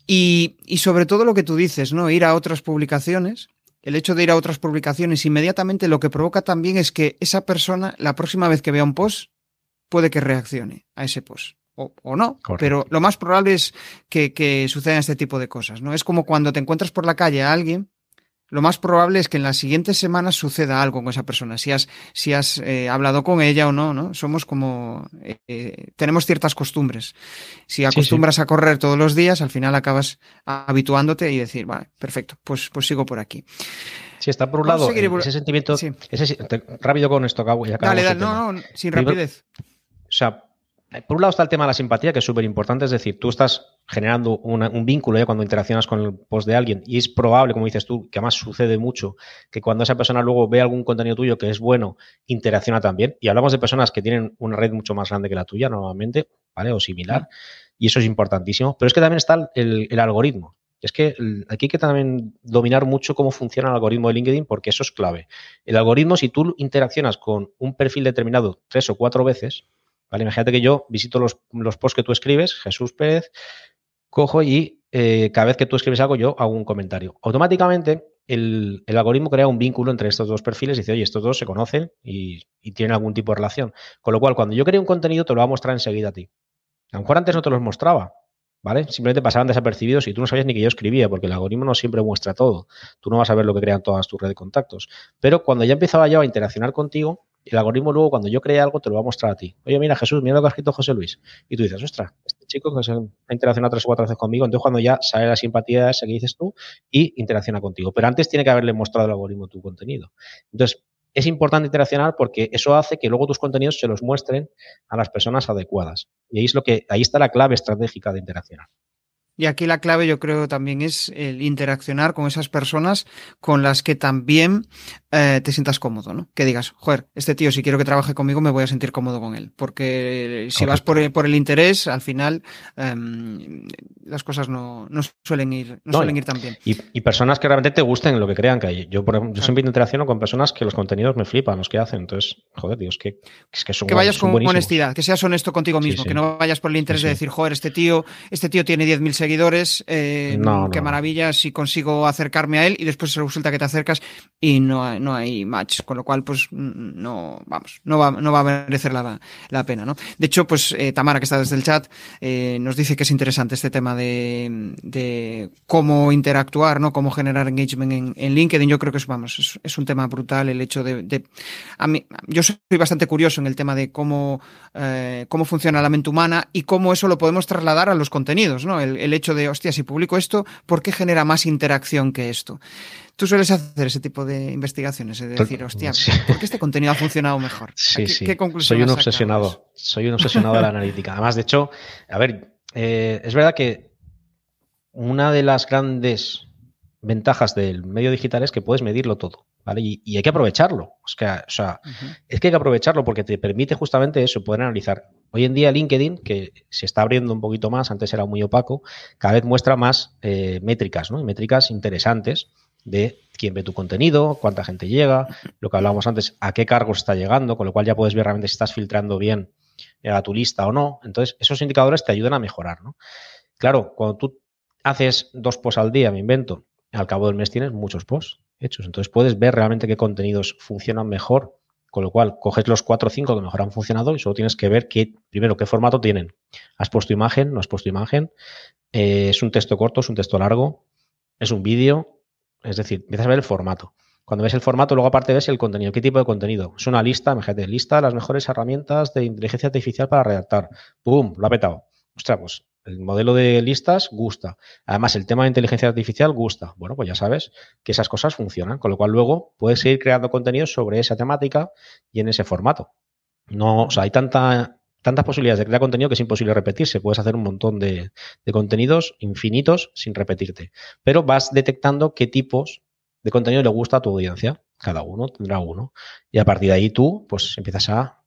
Y, y sobre todo lo que tú dices, ¿no? Ir a otras publicaciones el hecho de ir a otras publicaciones inmediatamente lo que provoca también es que esa persona, la próxima vez que vea un post, puede que reaccione a ese post. O, no, pero lo más probable es que, que sucedan este tipo de cosas, ¿no? Es como cuando te encuentras por la calle a alguien lo más probable es que en las siguientes semanas suceda algo con esa persona, si has, si has eh, hablado con ella o no, ¿no? Somos como, eh, eh, tenemos ciertas costumbres. Si acostumbras a correr todos los días, al final acabas habituándote y decir, vale, perfecto, pues, pues sigo por aquí. Sí, está por un lado ese sentimiento, ese, rápido con esto, acabo, ya Dale, dale, no, no, sin rapidez. O sea, por un lado está el tema de la simpatía, que es súper importante, es decir, tú estás generando un vínculo ya cuando interaccionas con el post de alguien y es probable, como dices tú, que además sucede mucho, que cuando esa persona luego ve algún contenido tuyo que es bueno, interacciona también. Y hablamos de personas que tienen una red mucho más grande que la tuya normalmente, ¿vale? O similar. Y eso es importantísimo. Pero es que también está el, algoritmo. Es que aquí hay que también dominar mucho cómo funciona el algoritmo de LinkedIn porque eso es clave. El algoritmo, si tú interaccionas con un perfil determinado tres o cuatro veces, Imagínate que yo visito los, posts que tú escribes, Jesús Pérez, cojo y eh, cada vez que tú escribes algo yo hago un comentario. Automáticamente el, algoritmo crea un vínculo entre estos dos perfiles y dice, oye, estos dos se conocen y, y, tienen algún tipo de relación. Con lo cual, cuando yo creo un contenido, te lo va a mostrar enseguida a ti. A lo mejor antes no te los mostraba, ¿vale? Simplemente pasaban desapercibidos y tú no sabías ni que yo escribía, porque el algoritmo no siempre muestra todo. Tú no vas a ver lo que crean todas tus redes de contactos. Pero cuando ya empezaba yo a interaccionar contigo, el algoritmo luego, cuando yo creé algo, te lo va a mostrar a ti. Oye, mira, Jesús, mira lo que ha escrito José Luis. Y tú dices, ostras, este chico que se ha interaccionado tres o cuatro veces conmigo, entonces cuando ya sale la simpatía esa que dices tú y interacciona contigo. Pero antes tiene que haberle mostrado el algoritmo tu contenido. Entonces, es importante interaccionar porque eso hace que luego tus contenidos se los muestren a las personas adecuadas. Y ahí es lo que, ahí está la clave estratégica de interaccionar. Y aquí la clave yo creo también es el interaccionar con esas personas con las que también eh, te sientas cómodo, ¿no? Que digas, joder, este tío si quiero que trabaje conmigo me voy a sentir cómodo con él. Porque si vas por, por, el interés, al final um, las cosas no, no, suelen ir, no, suelen ir tan bien. Y, y, personas que realmente te gusten lo que crean que hay. Yo, por ejemplo, yo siempre interacciono con personas que los contenidos me flipan, los que hacen. Entonces, joder, tío, es que, es que son Que vayas son con buenísimos. honestidad, que seas honesto contigo mismo, sí, sí. que no vayas por el interés sí, de decir, joder, este tío, este tío tiene 10.000 seguidores, eh, no, qué no. maravilla si consigo acercarme a él y después resulta que te acercas y no hay, no hay match, con lo cual pues no, vamos, no va, no va a merecer la, la pena, ¿no? De hecho, pues eh, Tamara, que está desde el chat, eh, nos dice que es interesante este tema de, de, cómo interactuar, ¿no? Cómo generar engagement en, en LinkedIn. Yo creo que es, vamos, es, es, un tema brutal el hecho de, de, a mí, yo soy bastante curioso en el tema de cómo, eh, cómo funciona la mente humana y cómo eso lo podemos trasladar a los contenidos, ¿no? El, el hecho de, hostia, si publico esto, ¿por qué genera más interacción que esto? Tú sueles hacer ese tipo de investigaciones, de decir, hostia, sí. ¿por qué este contenido ha funcionado mejor? Sí, ¿Qué, sí. ¿qué conclusión Soy un obsesionado. Soy un obsesionado de la analítica. Además, de hecho, a ver, eh, es verdad que una de las grandes ventajas del medio digital es que puedes medirlo todo, ¿vale? Y, y hay que aprovecharlo. Es que, o sea, uh -huh. es que hay que aprovecharlo porque te permite justamente eso, poder analizar. Hoy en día LinkedIn, que se está abriendo un poquito más, antes era muy opaco, cada vez muestra más eh, métricas, ¿no? Métricas interesantes de quién ve tu contenido, cuánta gente llega, lo que hablábamos antes, a qué cargos está llegando, con lo cual ya puedes ver realmente si estás filtrando bien eh, a tu lista o no. Entonces, esos indicadores te ayudan a mejorar, ¿no? Claro, cuando tú haces dos posts al día, me invento, al cabo del mes tienes muchos posts hechos. Entonces puedes ver realmente qué contenidos funcionan mejor, con lo cual coges los cuatro o cinco que mejor han funcionado y solo tienes que ver qué, primero, qué formato tienen. ¿Has puesto imagen? ¿No has puesto imagen? Eh, ¿Es un texto corto? ¿Es un texto largo? ¿Es un vídeo? Es decir, empiezas a ver el formato. Cuando ves el formato, luego aparte ves el contenido. ¿Qué tipo de contenido? Es una lista, imagínate, lista de las mejores herramientas de inteligencia artificial para redactar. ¡Pum! Lo ha petado. Ostras, pues el modelo de listas gusta. Además, el tema de inteligencia artificial gusta. Bueno, pues ya sabes que esas cosas funcionan, con lo cual luego puedes seguir creando contenido sobre esa temática y en ese formato. No, o sea, hay tanta, tantas posibilidades de crear contenido que es imposible repetirse. Puedes hacer un montón de, de contenidos infinitos sin repetirte. Pero vas detectando qué tipos de contenido le gusta a tu audiencia. Cada uno tendrá uno. Y a partir de ahí tú, pues empiezas a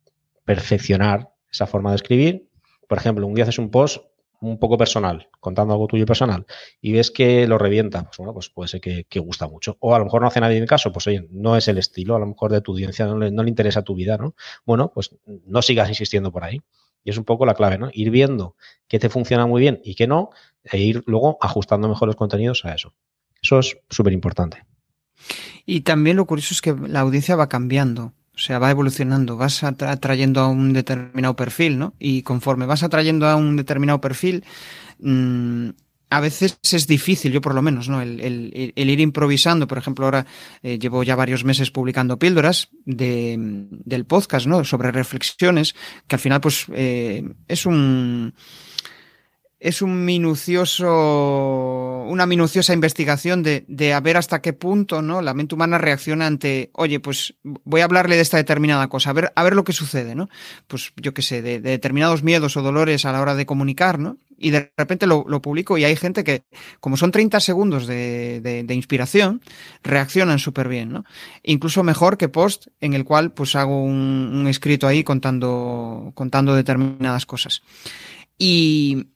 perfeccionar esa forma de escribir. Por ejemplo, un día haces un post un poco personal, contando algo tuyo personal, y ves que lo revienta, pues bueno, pues puede ser que, gusta mucho. O a lo mejor no hace nadie en caso, pues oye, no es el estilo, a lo mejor de tu audiencia no le, no le interesa tu vida, ¿no? Bueno, pues no sigas insistiendo por ahí. Y es un poco la clave, ¿no? Ir viendo qué te funciona muy bien y qué no, e ir luego ajustando mejor los contenidos a eso. Eso es súper importante. Y también lo curioso es que la audiencia va cambiando. O sea, va evolucionando, vas atrayendo a un determinado perfil, ¿no? Y conforme vas atrayendo a un determinado perfil, mmm, a veces es difícil, yo por lo menos, ¿no? El, el, el ir improvisando, por ejemplo, ahora eh, llevo ya varios meses publicando píldoras de, del podcast, ¿no? Sobre reflexiones, que al final, pues, eh, es un es un minucioso, una minuciosa investigación de, de, a ver hasta qué punto, ¿no? La mente humana reacciona ante, oye, pues voy a hablarle de esta determinada cosa, a ver, a ver lo que sucede, ¿no? Pues yo qué sé, de, de, determinados miedos o dolores a la hora de comunicar, ¿no? Y de repente lo, lo publico y hay gente que, como son 30 segundos de, de inspiración, reaccionan súper bien, ¿no? Incluso mejor que post en el cual pues hago un, un escrito ahí contando, contando determinadas cosas. Y,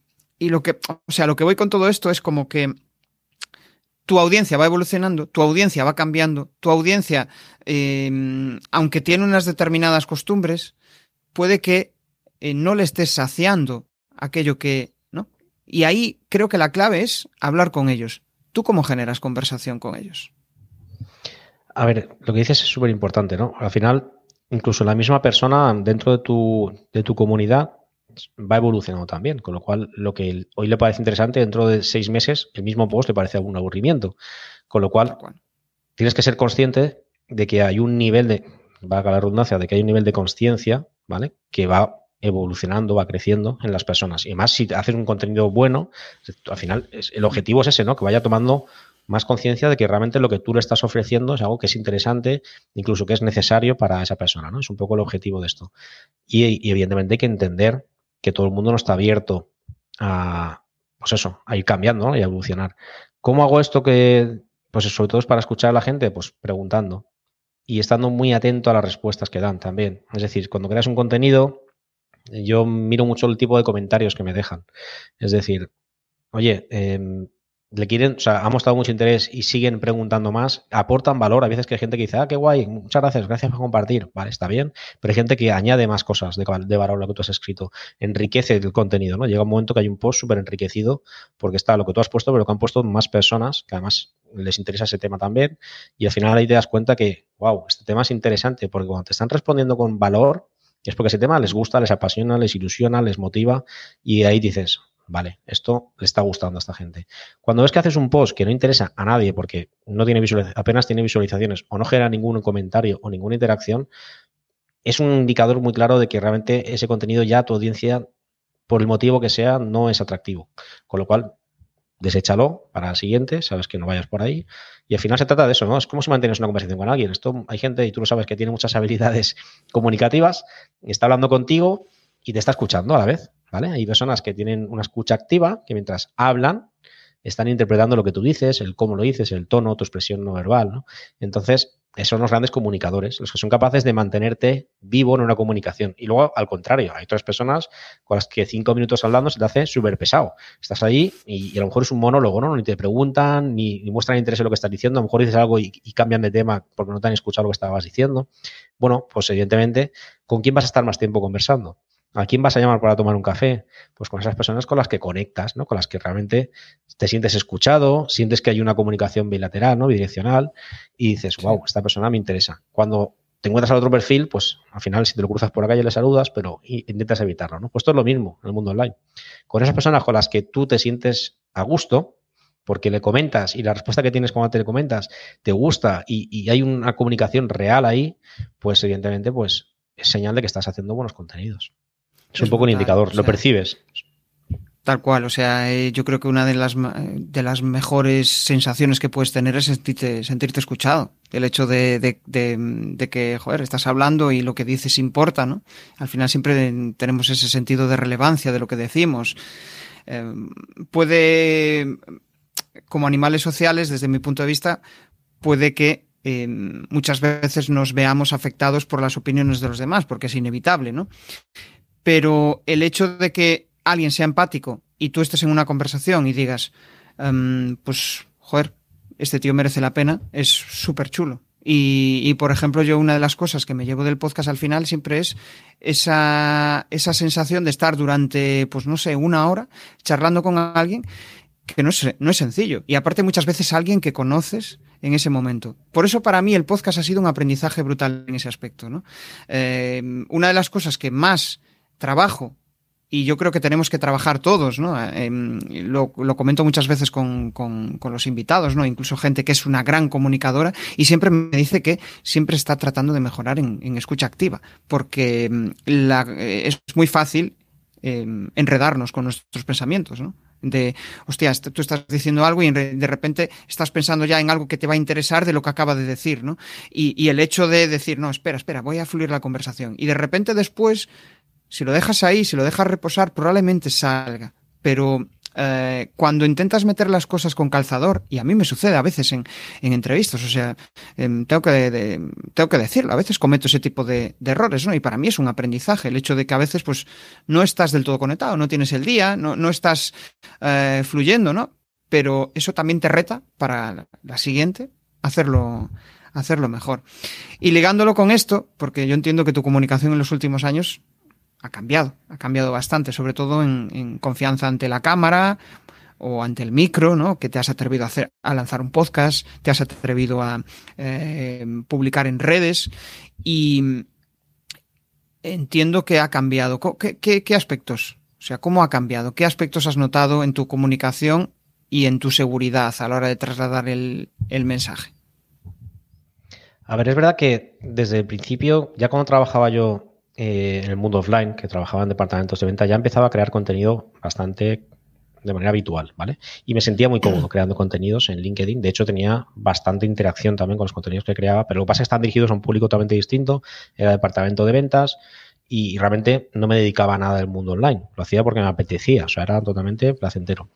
y lo que, o sea, lo que voy con todo esto es como que tu audiencia va evolucionando, tu audiencia va cambiando, tu audiencia, em, aunque tiene unas determinadas costumbres, puede que eh, no le estés saciando aquello que, ¿no? Y ahí creo que la clave es hablar con ellos. ¿Tú cómo generas conversación con ellos? A ver, lo que dices es súper importante, ¿no? Al final, incluso la misma persona dentro de tu, de tu comunidad va evolucionando también, con lo cual lo que hoy le parece interesante, dentro de seis meses, el mismo post le parece un aburrimiento. Con lo cual, tienes que ser consciente de que hay un nivel de, valga la redundancia, de que hay un nivel de conciencia, ¿vale? Que va evolucionando, va creciendo en las personas. Y además, si haces un contenido bueno, al final el objetivo es ese, ¿no? Que vaya tomando más conciencia de que realmente lo que tú le estás ofreciendo es algo que es interesante, incluso que es necesario para esa persona, ¿no? Es un poco el objetivo de esto. Y, y evidentemente hay que entender que todo el mundo no está abierto a, pues eso, a ir cambiando y a evolucionar. ¿Cómo hago esto que, pues sobre todo es para escuchar a la gente? Pues preguntando y estando muy atento a las respuestas que dan también. Es decir, cuando creas un contenido, yo miro mucho el tipo de comentarios que me dejan. Es decir, oye, eh, le quieren, o sea, han mostrado mucho interés y siguen preguntando más, aportan valor. A veces que hay gente que dice, ah, qué guay, muchas gracias, gracias por compartir. Vale, está bien. Pero hay gente que añade más cosas de, de valor a lo que tú has escrito. Enriquece el contenido, ¿no? Llega un momento que hay un post súper enriquecido porque está lo que tú has puesto, pero que han puesto más personas que además les interesa ese tema también. Y al final ahí te das cuenta que, wow, este tema es interesante porque cuando te están respondiendo con valor, es porque ese tema les gusta, les apasiona, les ilusiona, les motiva y ahí dices, vale, esto le está gustando a esta gente. Cuando ves que haces un post que no interesa a nadie porque no tiene apenas tiene visualizaciones o no genera ningún comentario o ninguna interacción, es un indicador muy claro de que realmente ese contenido ya tu audiencia, por el motivo que sea, no es atractivo. Con lo cual, deséchalo para el siguiente, sabes que no vayas por ahí. Y al final se trata de eso, ¿no? Es como si mantienes una conversación con alguien. Esto hay gente, y tú lo sabes, que tiene muchas habilidades comunicativas, está hablando contigo y te está escuchando a la vez. Hay personas que tienen una escucha activa, que mientras hablan, están interpretando lo que tú dices, el cómo lo dices, el tono, tu expresión no verbal, ¿no? Entonces, son los grandes comunicadores, los que son capaces de mantenerte vivo en una comunicación. Y luego, al contrario, hay otras personas con las que cinco minutos hablando se te hace súper pesado. Estás ahí y, a lo mejor es un monólogo, ¿no? Ni te preguntan, ni, muestran interés en lo que estás diciendo. A lo mejor dices algo y, y, cambian de tema porque no te han escuchado lo que estabas diciendo. Bueno, pues evidentemente, ¿con quién vas a estar más tiempo conversando? ¿A quién vas a llamar para tomar un café? Pues con esas personas con las que conectas, ¿no? Con las que realmente te sientes escuchado, sientes que hay una comunicación bilateral, ¿no? Bidireccional, y dices, wow, esta persona me interesa. Cuando te encuentras al otro perfil, pues al final si te lo cruzas por la calle le saludas, pero intentas evitarlo, ¿no? Pues esto es lo mismo en el mundo online. Con esas personas con las que tú te sientes a gusto, porque le comentas y la respuesta que tienes cuando te le comentas te gusta y, y hay una comunicación real ahí, pues evidentemente pues es señal de que estás haciendo buenos contenidos. Es, un poco un indicador, lo percibes. Tal cual, o sea, eh, yo creo que una de las, de las mejores sensaciones que puedes tener es sentirte, sentirte escuchado. El hecho de, de, de, que, joder, estás hablando y lo que dices importa, ¿no? Al final siempre tenemos ese sentido de relevancia de lo que decimos. Eh, puede, como animales sociales, desde mi punto de vista, puede que eh, muchas veces nos veamos afectados por las opiniones de los demás, porque es inevitable, ¿no? Pero el hecho de que alguien sea empático y tú estés en una conversación y digas, em, pues, joder, este tío merece la pena, es súper chulo. Y, por ejemplo, yo una de las cosas que me llevo del podcast al final siempre es esa, esa sensación de estar durante, pues no sé, una hora charlando con alguien que no es, no es sencillo. Y aparte muchas veces alguien que conoces en ese momento. Por eso para mí el podcast ha sido un aprendizaje brutal en ese aspecto. ¿no? Eh, una de las cosas que más trabajo y yo creo que tenemos que trabajar todos, ¿no? Em, lo, comento muchas veces con, los invitados, ¿no? Incluso gente que es una gran comunicadora y siempre me dice que siempre está tratando de mejorar en, escucha activa, porque em, eh, es muy fácil em, enredarnos con nuestros pensamientos, ¿no? De, hostia, tú estás diciendo algo y de repente estás pensando ya en algo que te va a interesar de lo que acaba de decir, ¿no? Y, y el hecho de decir, no, espera, espera, voy a fluir la conversación. Y de repente después si lo dejas ahí, si lo dejas reposar, probablemente salga. Pero eh, cuando intentas meter las cosas con calzador, y a mí me sucede a veces en, entrevistas, o sea, em, tengo, que, tengo que decirlo, a veces cometo ese tipo de, errores, ¿no? Y para mí es un aprendizaje, el hecho de que a veces pues no estás del todo conectado, no tienes el día, no, no estás eh, fluyendo, ¿no? pero eso también te reta para la siguiente, hacerlo, hacerlo mejor. Y ligándolo con esto, porque yo entiendo que tu comunicación en los últimos años ha cambiado, ha cambiado bastante, sobre todo en, confianza ante la cámara o ante el micro, ¿no? Que te has atrevido a hacer, a lanzar un podcast, te has atrevido a eh, publicar en redes y entiendo que ha cambiado. ¿Qué, ¿Qué, aspectos? O sea, ¿cómo ha cambiado? ¿Qué aspectos has notado en tu comunicación y en tu seguridad a la hora de trasladar el, el mensaje? A ver, es verdad que desde el principio, ya cuando trabajaba yo eh, en el mundo offline, que trabajaba en departamentos de venta, ya empezaba a crear contenido bastante de manera habitual, ¿vale? Y me sentía muy cómodo creando contenidos en LinkedIn. De hecho, tenía bastante interacción también con los contenidos que creaba, pero lo que pasa es que están dirigidos a un público totalmente distinto. Era departamento de ventas y realmente no me dedicaba a nada del mundo online. Lo hacía porque me apetecía, o sea, era totalmente placentero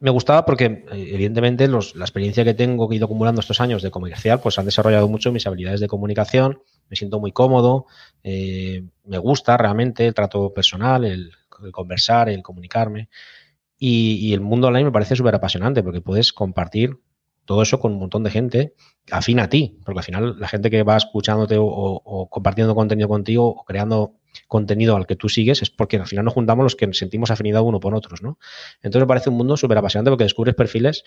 me gustaba porque, eh, evidentemente, la experiencia que tengo, que he ido acumulando estos años de comercial, pues han desarrollado mucho mis habilidades de comunicación, me siento muy cómodo, eh, me gusta realmente el trato personal, el, conversar, el comunicarme. Y, el mundo online me parece súper apasionante porque puedes compartir todo eso con un montón de gente afín a ti, porque al final la gente que va escuchándote o compartiendo contenido contigo o creando contenido al que tú sigues es porque al final nos juntamos los que sentimos afinidad uno por otros, ¿no? Entonces me parece un mundo súper apasionante porque descubres perfiles,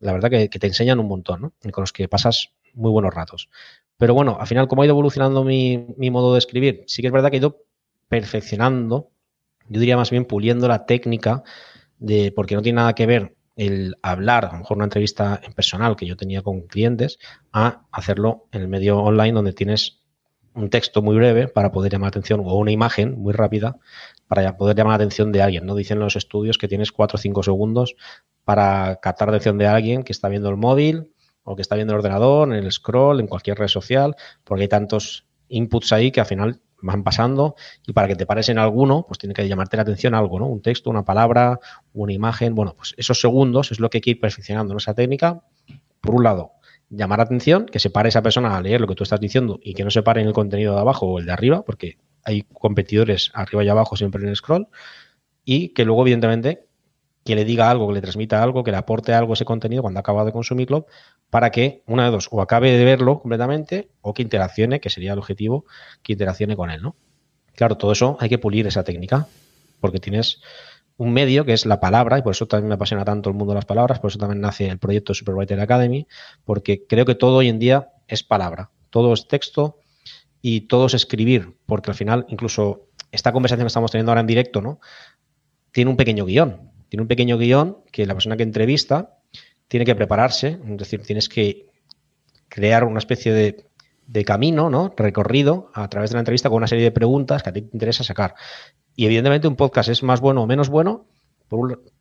la verdad, que, te enseñan un montón, ¿no? Y con los que pasas muy buenos ratos. Pero bueno, al final, ¿cómo ha ido evolucionando mi, mi modo de escribir? Sí que es verdad que he ido perfeccionando, yo diría más bien puliendo la técnica de, porque no tiene nada que ver el hablar, a lo mejor una entrevista en personal que yo tenía con clientes, a hacerlo en el medio online donde tienes un texto muy breve para poder llamar la atención o una imagen muy rápida para poder llamar la atención de alguien. ¿no? Dicen los estudios que tienes 4 o 5 segundos para captar la atención de alguien que está viendo el móvil o que está viendo el ordenador, en el scroll, en cualquier red social, porque hay tantos inputs ahí que al final van pasando y para que te pares en alguno, pues tiene que llamarte la atención algo, ¿no? Un texto, una palabra, una imagen. Bueno, pues esos segundos es lo que hay que ir perfeccionando en esa técnica. Por un lado, llamar la atención, que se pare esa persona a leer lo que tú estás diciendo y que no se pare en el contenido de abajo o el de arriba, porque hay competidores arriba y abajo siempre en el scroll, y que luego, evidentemente, que le diga algo, que le transmita algo, que le aporte algo ese contenido cuando ha acabado de consumirlo, para que una de dos, o acabe de verlo completamente, o que interaccione, que sería el objetivo, que interaccione con él, ¿no? Claro, todo eso hay que pulir esa técnica, porque tienes un medio que es la palabra, y por eso también me apasiona tanto el mundo de las palabras, por eso también nace el proyecto Superwriter Academy, porque creo que todo hoy en día es palabra, todo es texto y todo es escribir, porque al final incluso esta conversación que estamos teniendo ahora en directo, ¿no? Tiene un pequeño guion, tiene un pequeño guion que la persona que entrevista tiene que prepararse, es decir, tienes que crear una especie de, camino, ¿no? Recorrido a través de la entrevista con una serie de preguntas que a ti te interesa sacar. Y evidentemente un podcast es más bueno o menos bueno,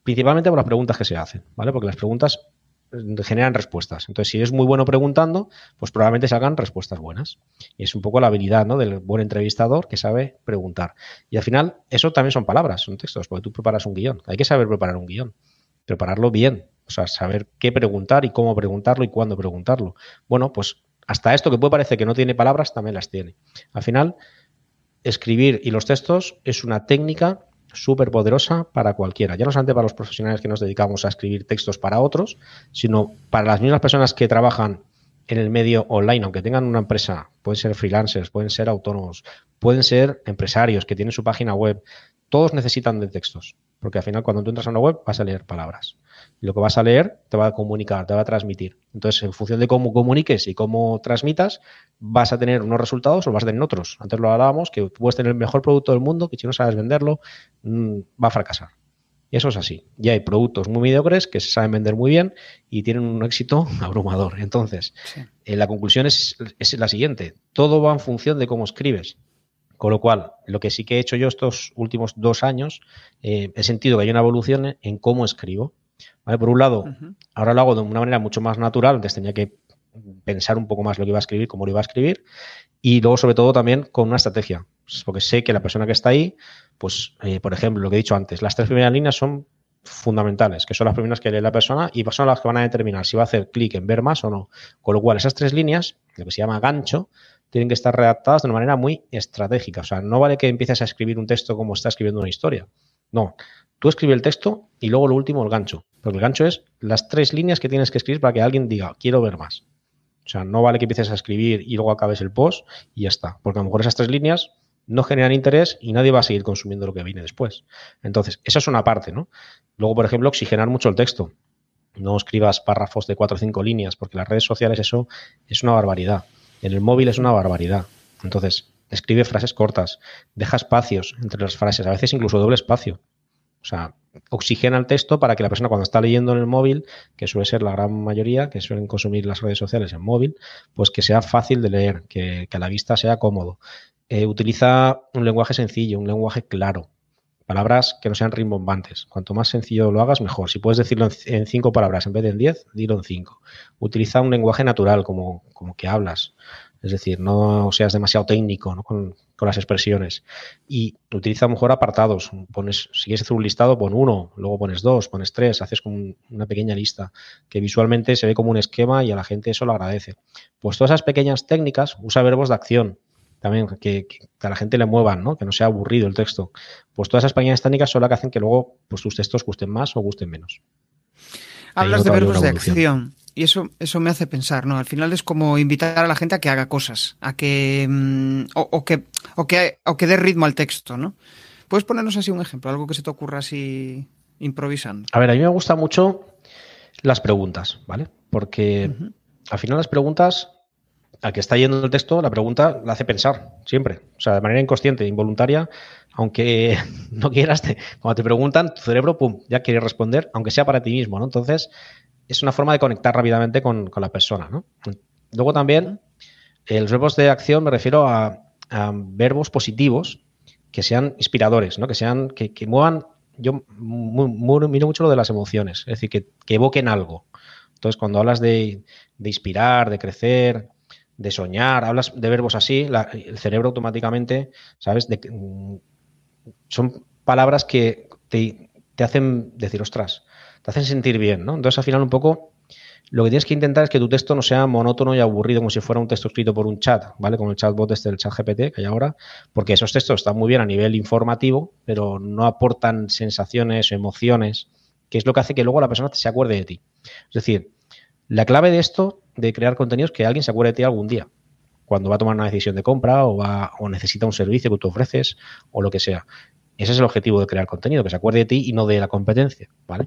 principalmente por las preguntas que se hacen, ¿vale? Porque las preguntas generan respuestas. Entonces, si eres muy bueno preguntando, pues probablemente salgan respuestas buenas. Y es un poco la habilidad ¿no? del buen entrevistador que sabe preguntar. Y al final, eso también son palabras, son textos, porque tú preparas un guion. Hay que saber preparar un guion. Prepararlo bien. O sea, saber qué preguntar y cómo preguntarlo y cuándo preguntarlo. Bueno, pues hasta esto que puede parecer que no tiene palabras, también las tiene. Al final, escribir y los textos es una técnica súper poderosa para cualquiera, ya no solamente para los profesionales que nos dedicamos a escribir textos para otros, sino para las mismas personas que trabajan en el medio online, aunque tengan una empresa, pueden ser freelancers, pueden ser autónomos, pueden ser empresarios que tienen su página web, todos necesitan de textos, porque al final cuando tú entras a una web vas a leer palabras lo que vas a leer te va a comunicar, te va a transmitir. Entonces, en función de cómo comuniques y cómo transmitas, vas a tener unos resultados o vas a tener otros. Antes lo hablábamos, que puedes tener el mejor producto del mundo, que si no sabes venderlo, mm, va a fracasar. Y eso es así. Ya hay productos muy mediocres que se saben vender muy bien y tienen un éxito abrumador. Entonces, eh, la conclusión es, la siguiente. Todo va en función de cómo escribes. Con lo cual, lo que sí que he hecho yo estos últimos dos años, eh, he sentido que hay una evolución en cómo escribo. Por un lado, ahora lo hago de una manera mucho más natural, antes tenía que pensar un poco más lo que iba a escribir, cómo lo iba a escribir, y luego sobre todo también con una estrategia, pues, porque sé que la persona que está ahí, pues eh, por ejemplo, lo que he dicho antes, las tres primeras líneas son fundamentales, que son las primeras que lee la persona y son las que van a determinar si va a hacer clic en ver más o no. Con lo cual, esas tres líneas, lo que se llama gancho, tienen que estar redactadas de una manera muy estratégica. O sea, no vale que empieces a escribir un texto como está escribiendo una historia. No, tú escribes el texto y luego lo último el gancho. Porque el gancho es las tres líneas que tienes que escribir para que alguien diga, quiero ver más. O sea, no vale que empieces a escribir y luego acabes el post y ya está. Porque a lo mejor esas tres líneas no generan interés y nadie va a seguir consumiendo lo que viene después. Entonces, esa es una parte, ¿no? Luego, por ejemplo, oxigenar mucho el texto. No escribas párrafos de cuatro o cinco líneas, porque las redes sociales eso es una barbaridad. En el móvil es una barbaridad. Entonces, escribe frases cortas, deja espacios entre las frases, a veces incluso doble espacio. O sea, oxigena el texto para que la persona cuando está leyendo en el móvil, que suele ser la gran mayoría, que suelen consumir las redes sociales en móvil, pues que sea fácil de leer, que, a la vista sea cómodo. Eh, utiliza un lenguaje sencillo, un lenguaje claro. Palabras que no sean rimbombantes. Cuanto más sencillo lo hagas, mejor. Si puedes decirlo en cinco palabras en vez de en diez, dilo en cinco. Utiliza un lenguaje natural, como, como que hablas. Es decir, no seas demasiado técnico con, las expresiones. Y utiliza mejor apartados. Pones, si quieres hacer un listado, pon uno, luego pones dos, pones tres, haces como una pequeña lista que visualmente se ve como un esquema y a la gente eso lo agradece. Pues todas esas pequeñas técnicas, usa verbos de acción también, que, a la gente le muevan, ¿no? que no sea aburrido el texto. Pues todas esas pequeñas técnicas son las que hacen que luego pues, tus textos gusten más o gusten menos. Hablas de verbos de acción. Y eso, eso me hace pensar, ¿no? Al final es como invitar a la gente a que haga cosas, a que, mm, o, que, o que, o que dé ritmo al texto, ¿no? ¿Puedes ponernos así un ejemplo, algo que se te ocurra así improvisando? A ver, a mí me gustan mucho las preguntas, ¿vale? Porque al final las preguntas, al que está yendo el texto, la pregunta la hace pensar, siempre. O sea, de manera inconsciente, involuntaria, aunque no quieras, cuando te preguntan, tu cerebro, pum, ya quiere responder, aunque sea para ti mismo, ¿no? Entonces, es una forma de conectar rápidamente con, la persona. ¿no? Luego también, los verbos de acción me refiero a, verbos positivos que sean inspiradores, ¿no? que sean, que, muevan. Yo miro mucho lo de las emociones, es decir, que, evoquen algo. Entonces, cuando hablas de, inspirar, de crecer, de soñar, hablas de verbos así, el cerebro automáticamente, ¿sabes? Mm, son palabras que te, te, hacen decir, ostras, te hacen sentir bien, ¿no? Entonces, al final, un poco, lo que tienes que intentar es que tu texto no sea monótono y aburrido como si fuera un texto escrito por un chat, ¿vale? Como el chatbot este del chat GPT que hay ahora, porque esos textos están muy bien a nivel informativo, pero no aportan sensaciones o emociones, que es lo que hace que luego la persona se acuerde de ti. Es decir, la clave de esto, de crear contenido, es que alguien se acuerde de ti algún día, cuando va a tomar una decisión de compra o, va, o necesita un servicio que tú ofreces o lo que sea. Ese es el objetivo de crear contenido, que se acuerde de ti y no de la competencia, ¿vale?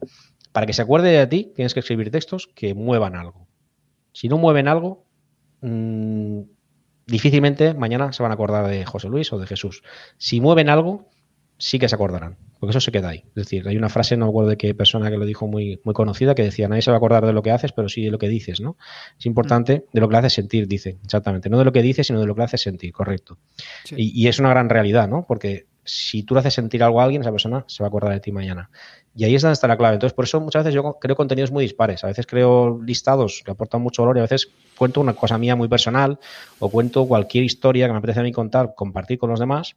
Para que se acuerde de ti, tienes que escribir textos que muevan algo. Si no mueven algo, mm, difícilmente mañana se van a acordar de José Luis o de Jesús. Si mueven algo, sí que se acordarán, porque eso se queda ahí. Es decir, hay una frase, no me acuerdo de qué persona que lo dijo muy, muy conocida, que decía, nadie se va a acordar de lo que haces, pero sí de lo que dices, ¿no? Es importante mm. de lo que le haces sentir, dice, exactamente. No de lo que dices, sino de lo que le haces sentir, correcto. Y, y, es una gran realidad, ¿no? Porque si tú le haces sentir algo a alguien, esa persona se va a acordar de ti mañana. Y ahí es donde está la clave. Entonces, por eso muchas veces yo creo contenidos muy dispares. A veces creo listados que aportan mucho valor y a veces cuento una cosa mía muy personal o cuento cualquier historia que me apetece a mí contar, compartir con los demás,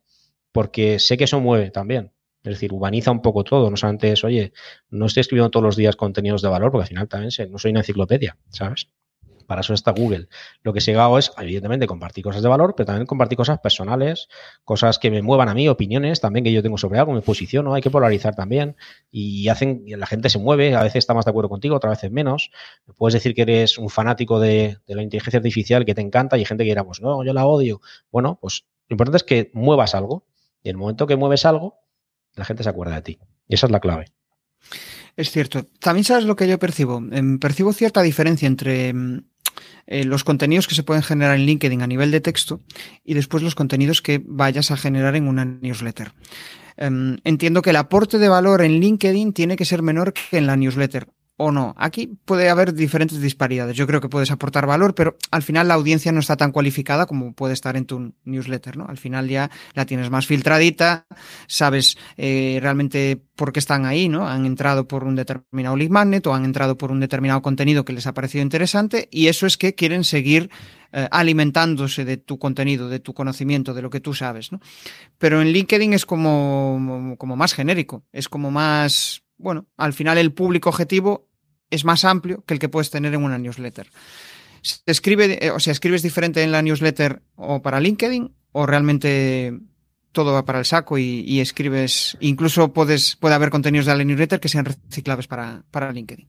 porque sé que eso mueve también. Es decir, humaniza un poco todo. No solamente es, oye, no estoy escribiendo todos los días contenidos de valor, porque al final también sé, no soy una enciclopedia, ¿sabes? Para eso está Google. Lo que sí hago es, evidentemente, compartir cosas de valor, pero también compartir cosas personales, cosas que me muevan a mí, opiniones también que yo tengo sobre algo, me posiciono, hay que polarizar también y hacen, la gente se mueve, a veces está más de acuerdo contigo, otras veces menos. Puedes decir que eres un fanático de, la inteligencia artificial que te encanta y hay gente que dirá, pues no, yo la odio. Bueno, pues lo importante es que muevas algo y en el momento que mueves algo, la gente se acuerda de ti. Y esa es la clave. Es cierto. También sabes lo que yo percibo. Em, percibo cierta diferencia entre em, eh, los contenidos que se pueden generar en LinkedIn a nivel de texto y después los contenidos que vayas a generar en una newsletter. Em, entiendo que el aporte de valor en LinkedIn tiene que ser menor que en la newsletter o no. Aquí puede haber diferentes disparidades. Yo creo que puedes aportar valor, pero al final la audiencia no está tan cualificada como puede estar en tu newsletter, ¿no? Al final ya la tienes más filtradita, sabes eh, realmente por qué están ahí, ¿no? Han entrado por un determinado lead magnet o han entrado por un determinado contenido que les ha parecido interesante y eso es que quieren seguir eh, alimentándose de tu contenido, de tu conocimiento, de lo que tú sabes, ¿no? Pero en LinkedIn es como, como más genérico, es como más, bueno, al final el público objetivo es más amplio que el que puedes tener en una newsletter. ¿Se escribe, eh, o sea, escribes diferente en la newsletter o para LinkedIn o realmente todo va para el saco y, escribes, incluso puedes, puede haber contenidos de la newsletter que sean reciclables para, para LinkedIn.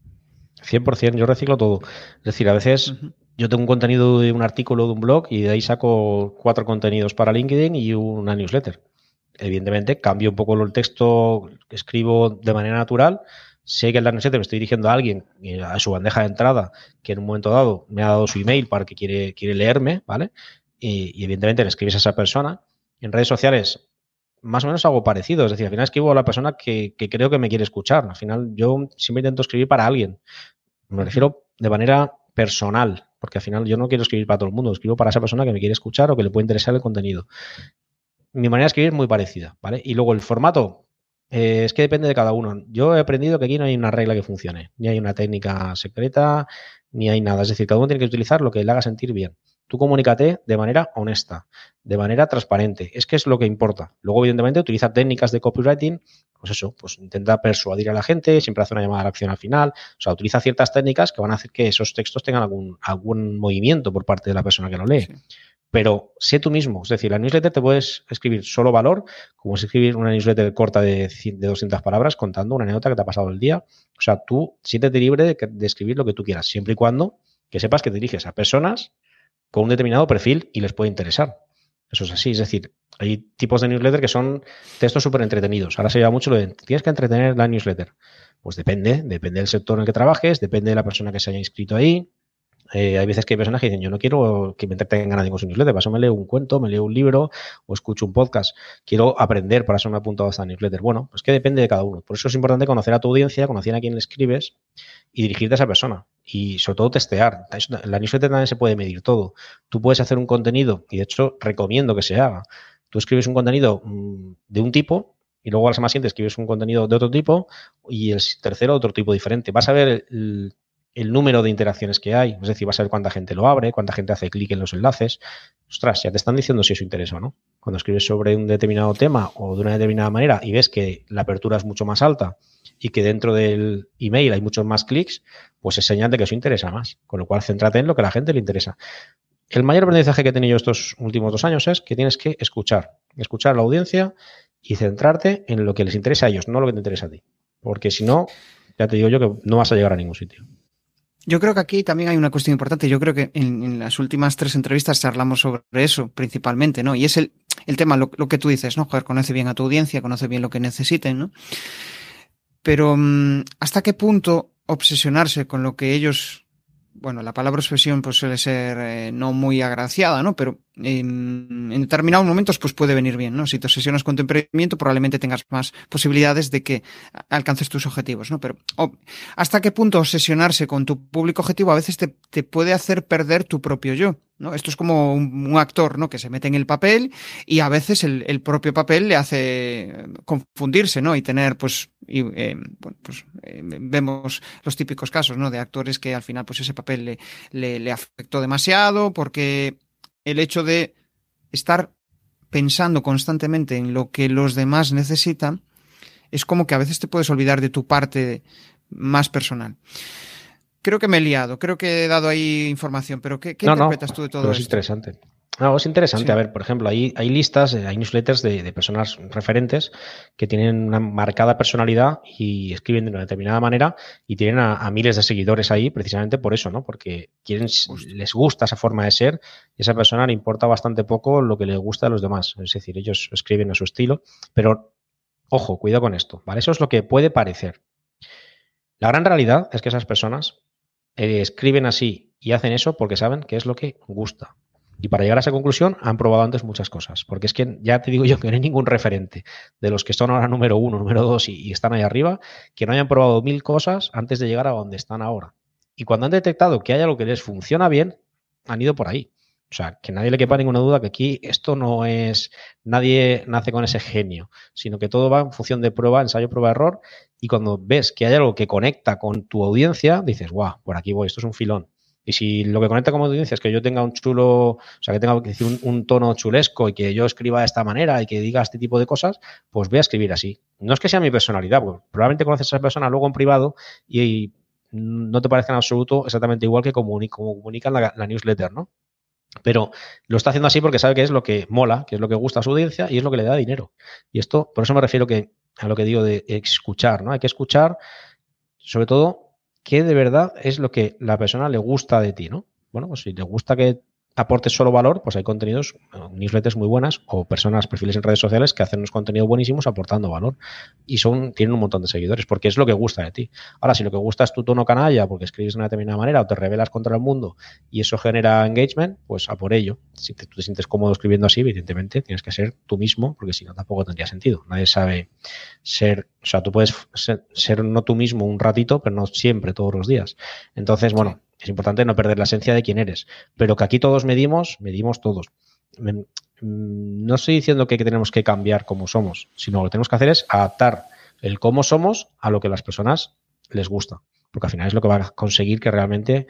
100%, yo reciclo todo. Es decir, a veces yo tengo un contenido de un artículo de un blog y de ahí saco cuatro contenidos para LinkedIn y una newsletter. Evidentemente, cambio un poco el texto, que escribo de manera natural. Sé que en la newsletter me estoy dirigiendo a alguien, eh, a su bandeja de entrada, que en un momento dado me ha dado su email para que quiere, quiere leerme, ¿vale? Y, evidentemente le escribes a esa persona. En redes sociales, más o menos algo parecido. Es decir, al final escribo a la persona que, que creo que me quiere escuchar. Al final, yo siempre intento escribir para alguien. Me refiero de manera personal, porque al final yo no quiero escribir para todo el mundo, escribo para esa persona que me quiere escuchar o que le puede interesar el contenido. Mi manera de escribir es muy parecida, ¿vale? Y luego el formato, eh, es que depende de cada uno. Yo he aprendido que aquí no hay una regla que funcione, ni hay una técnica secreta, ni hay nada. Es decir, cada uno tiene que utilizar lo que le haga sentir bien. Tú comunícate de manera honesta, de manera transparente. Es que es lo que importa. Luego, evidentemente, utiliza técnicas de copywriting. Pues eso, pues intenta persuadir a la gente, siempre hace una llamada a la acción al final. O sea, utiliza ciertas técnicas que van a hacer que esos textos tengan algún, algún movimiento por parte de la persona que lo lee. Pero sé tú mismo. Es decir, la newsletter te puedes escribir solo valor, como es escribir una newsletter corta de, de 200 palabras contando una anécdota que te ha pasado el día. O sea, tú siéntete libre de, de escribir lo que tú quieras, siempre y cuando que sepas que te diriges a personas con un determinado perfil y les puede interesar. Eso es así, es decir, hay tipos de newsletter que son textos súper entretenidos. Ahora se lleva mucho lo de, tienes que entretener la newsletter. Pues depende, depende del sector en el que trabajes, depende de la persona que se haya inscrito ahí, eh, hay veces que hay personas que dicen, yo no quiero que me entretengan nadie con su newsletter, para eso me leo un cuento, me leo un libro o escucho un podcast. Quiero aprender, para eso me he apuntado a esta newsletter. Bueno, pues que depende de cada uno. Por eso es importante conocer a tu audiencia, conocer a quién le escribes y dirigirte a esa persona. Y sobre todo testear. La newsletter también se puede medir todo. Tú puedes hacer un contenido, y de hecho recomiendo que se haga. Tú escribes un contenido mm, de un tipo y luego a la semana siguiente escribes un contenido de otro tipo y el tercero otro tipo diferente. Vas a ver el, el número de interacciones que hay, es decir, vas a ver cuánta gente lo abre, cuánta gente hace clic en los enlaces. Ostras, ya te están diciendo si eso interesa o no. Cuando escribes sobre un determinado tema o de una determinada manera y ves que la apertura es mucho más alta y que dentro del email hay muchos más clics, pues es señal de que eso interesa más. Con lo cual, céntrate en lo que a la gente le interesa. El mayor aprendizaje que he tenido estos últimos dos años es que tienes que escuchar, escuchar a la audiencia y centrarte en lo que les interesa a ellos, no lo que te interesa a ti. Porque si no, ya te digo yo que no vas a llegar a ningún sitio. Yo creo que aquí también hay una cuestión importante. Yo creo que en, las últimas tres entrevistas hablamos sobre eso principalmente, ¿no? Y es el, el tema, lo, que tú dices, ¿no? Joder, conoce bien a tu audiencia, conoce bien lo que necesiten, ¿no? Pero mm, ¿hasta qué punto obsesionarse con lo que ellos bueno, la palabra obsesión pues suele ser eh, no muy agraciada, ¿no? Pero en, determinados momentos pues puede venir bien, ¿no? Si te obsesionas con tu emprendimiento probablemente tengas más posibilidades de que alcances tus objetivos, ¿no? Pero ¿hasta qué punto obsesionarse con tu público objetivo a veces te, te puede hacer perder tu propio yo? ¿No? Esto es como un, actor, ¿no? Que se mete en el papel y a veces el, propio papel le hace confundirse, ¿no? Y tener, pues, y, eh, pues eh, vemos los típicos casos, ¿no? De actores que al final, pues ese papel le, le, afectó demasiado porque el hecho de estar pensando constantemente en lo que los demás necesitan es como que a veces te puedes olvidar de tu parte más personal creo que me he liado, creo que he dado ahí información, pero ¿qué, interpretas tú de todo pero Es interesante. No, es interesante. A ver, por ejemplo, hay, hay listas, eh, hay newsletters de, personas referentes que tienen una marcada personalidad y escriben de una determinada manera y tienen a, miles de seguidores ahí precisamente por eso, ¿no? Porque quieren, les gusta esa forma de ser y a esa persona le importa bastante poco lo que le gusta a los demás. Es decir, ellos escriben a su estilo, pero ojo, cuidado con esto, ¿vale? Eso es lo que puede parecer. La gran realidad es que esas personas eh, escriben así y hacen eso porque saben que es lo que gusta. Y para llegar a esa conclusión han probado antes muchas cosas, porque es que ya te digo yo que no hay ningún referente de los que son ahora número uno, número dos y, están ahí arriba, que no hayan probado mil cosas antes de llegar a donde están ahora. Y cuando han detectado que hay algo que les funciona bien, han ido por ahí. O sea, que nadie le quepa ninguna duda que aquí esto no es, nadie nace con ese genio, sino que todo va en función de prueba, ensayo, prueba, error. Y cuando ves que hay algo que conecta con tu audiencia, dices, guau, por aquí voy, esto es un filón. Y si lo que conecta con audiencia es que yo tenga un chulo, o sea, que tenga que decir un, tono chulesco y que yo escriba de esta manera y que diga este tipo de cosas, pues voy a escribir así. No es que sea mi personalidad, pues probablemente conoces a esa persona luego en privado y, no te parezca en absoluto exactamente igual que como comunican la newsletter, ¿no? Pero lo está haciendo así porque sabe que es lo que mola, que es lo que gusta a su audiencia y es lo que le da dinero. Y esto, por eso me refiero que, a lo que digo de escuchar, ¿no? Hay que escuchar, sobre todo, qué de verdad es lo que la persona le gusta de ti, ¿no? Bueno, pues si te gusta que aportes solo valor, pues hay contenidos, newsletters muy buenas o personas, perfiles en redes sociales que hacen unos contenidos buenísimos aportando valor y son tienen un montón de seguidores porque es lo que gusta de ti. Ahora, si lo que gusta es tu tono canalla porque escribes de una determinada manera o te revelas contra el mundo y eso genera engagement, pues a por ello. Si te, tú te sientes cómodo escribiendo así, evidentemente tienes que ser tú mismo porque si no tampoco tendría sentido. Nadie sabe ser, o sea, tú puedes ser no tú mismo un ratito, pero no siempre, todos los días. Entonces, bueno, es importante no perder la esencia de quién eres, pero que aquí todos medimos, medimos todos. Mm, no estoy diciendo que tenemos que cambiar como somos, sino lo que tenemos que hacer es adaptar el cómo somos a lo que a las personas les gusta, porque al final es lo que va a conseguir que realmente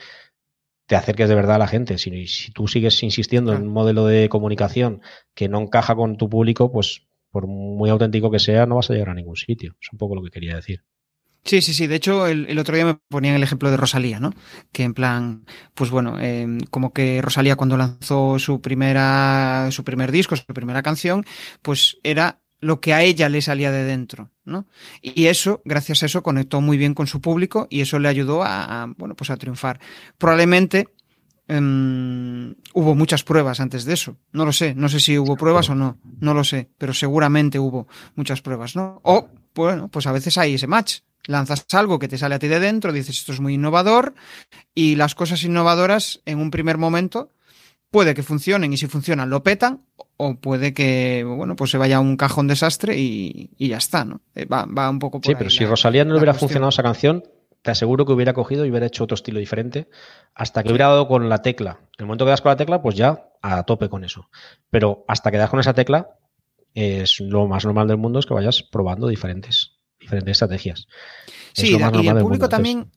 te acerques de verdad a la gente. Si, si tú sigues insistiendo en un modelo de comunicación que no encaja con tu público, pues por muy auténtico que sea, no vas a llegar a ningún sitio. Es un poco lo que quería decir. Sí, sí, sí. De hecho, el, otro día me ponían el ejemplo de Rosalía, ¿no? Que en plan, pues bueno, eh, como que Rosalía cuando lanzó su primera, su primer disco, su primera canción, pues era lo que a ella le salía de dentro, ¿no? Y eso, gracias a eso, conectó muy bien con su público y eso le ayudó a, bueno, pues a triunfar. Probablemente um, hubo muchas pruebas antes de eso. No lo sé, no sé si hubo pruebas o no, no lo sé, pero seguramente hubo muchas pruebas, ¿no? O, bueno, pues a veces hay ese match lanzas algo que te sale a ti de dentro, dices esto es muy innovador y las cosas innovadoras en un primer momento puede que funcionen y si funcionan lo petan o puede que, bueno, pues se vaya a un cajón desastre y, ya está, ¿no? Eh, va, va un poco por Sí, pero si Rosalía no le hubiera funcionado esa canción, te aseguro que hubiera cogido y hubiera hecho otro estilo diferente hasta que hubiera dado con la tecla. En el momento que das con la tecla, pues ya a tope con eso. Pero hasta que das con esa tecla, es lo más normal del mundo es que vayas probando diferentes diferentes estrategias. Sí, y el público también,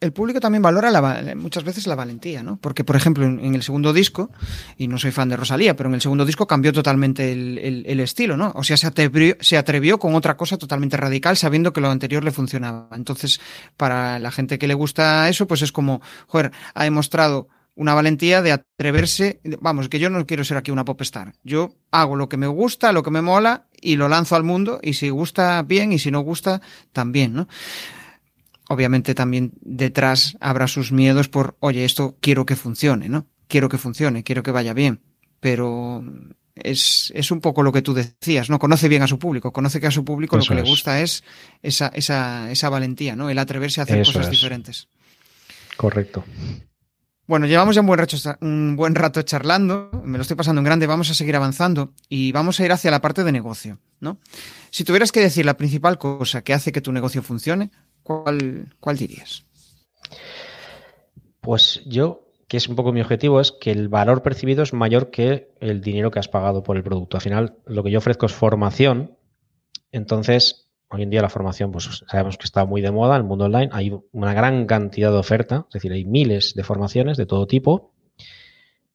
el público también valora la, muchas veces la valentía, ¿no? Porque, por ejemplo, en, el segundo disco, y no soy fan de Rosalía, pero en el segundo disco cambió totalmente el, estilo, ¿no? O sea, se atrevió, se atrevió con otra cosa totalmente radical, sabiendo que lo anterior le funcionaba. Entonces, para la gente que le gusta eso, pues es como, joder, ha demostrado una valentía de atreverse, vamos, que yo no quiero ser aquí una pop star. Yo hago lo que me gusta, lo que me mola y lo lanzo al mundo y si gusta bien y si no gusta también, ¿no? Obviamente también detrás habrá sus miedos por, oye, esto quiero que funcione, ¿no? Quiero que funcione, quiero que vaya bien, pero es, es un poco lo que tú decías, ¿no? Conoce bien a su público, conoce que a su público lo que le gusta es esa, esa, esa valentía, ¿no? El atreverse a hacer cosas diferentes. Correcto. Bueno, llevamos ya un buen, rato, charlando, me lo estoy pasando en grande, vamos a seguir avanzando y vamos a ir hacia la parte de negocio, ¿no? Si tuvieras que decir la principal cosa que hace que tu negocio funcione, ¿cuál, cuál dirías? Pues yo, que es un poco mi objetivo, es que el valor percibido es mayor que el dinero que has pagado por el producto. Al final, lo que yo ofrezco es formación, entonces Hoy en día la formación, pues sabemos que está muy de moda en el mundo online. Hay una gran cantidad de oferta, es decir, hay miles de formaciones de todo tipo,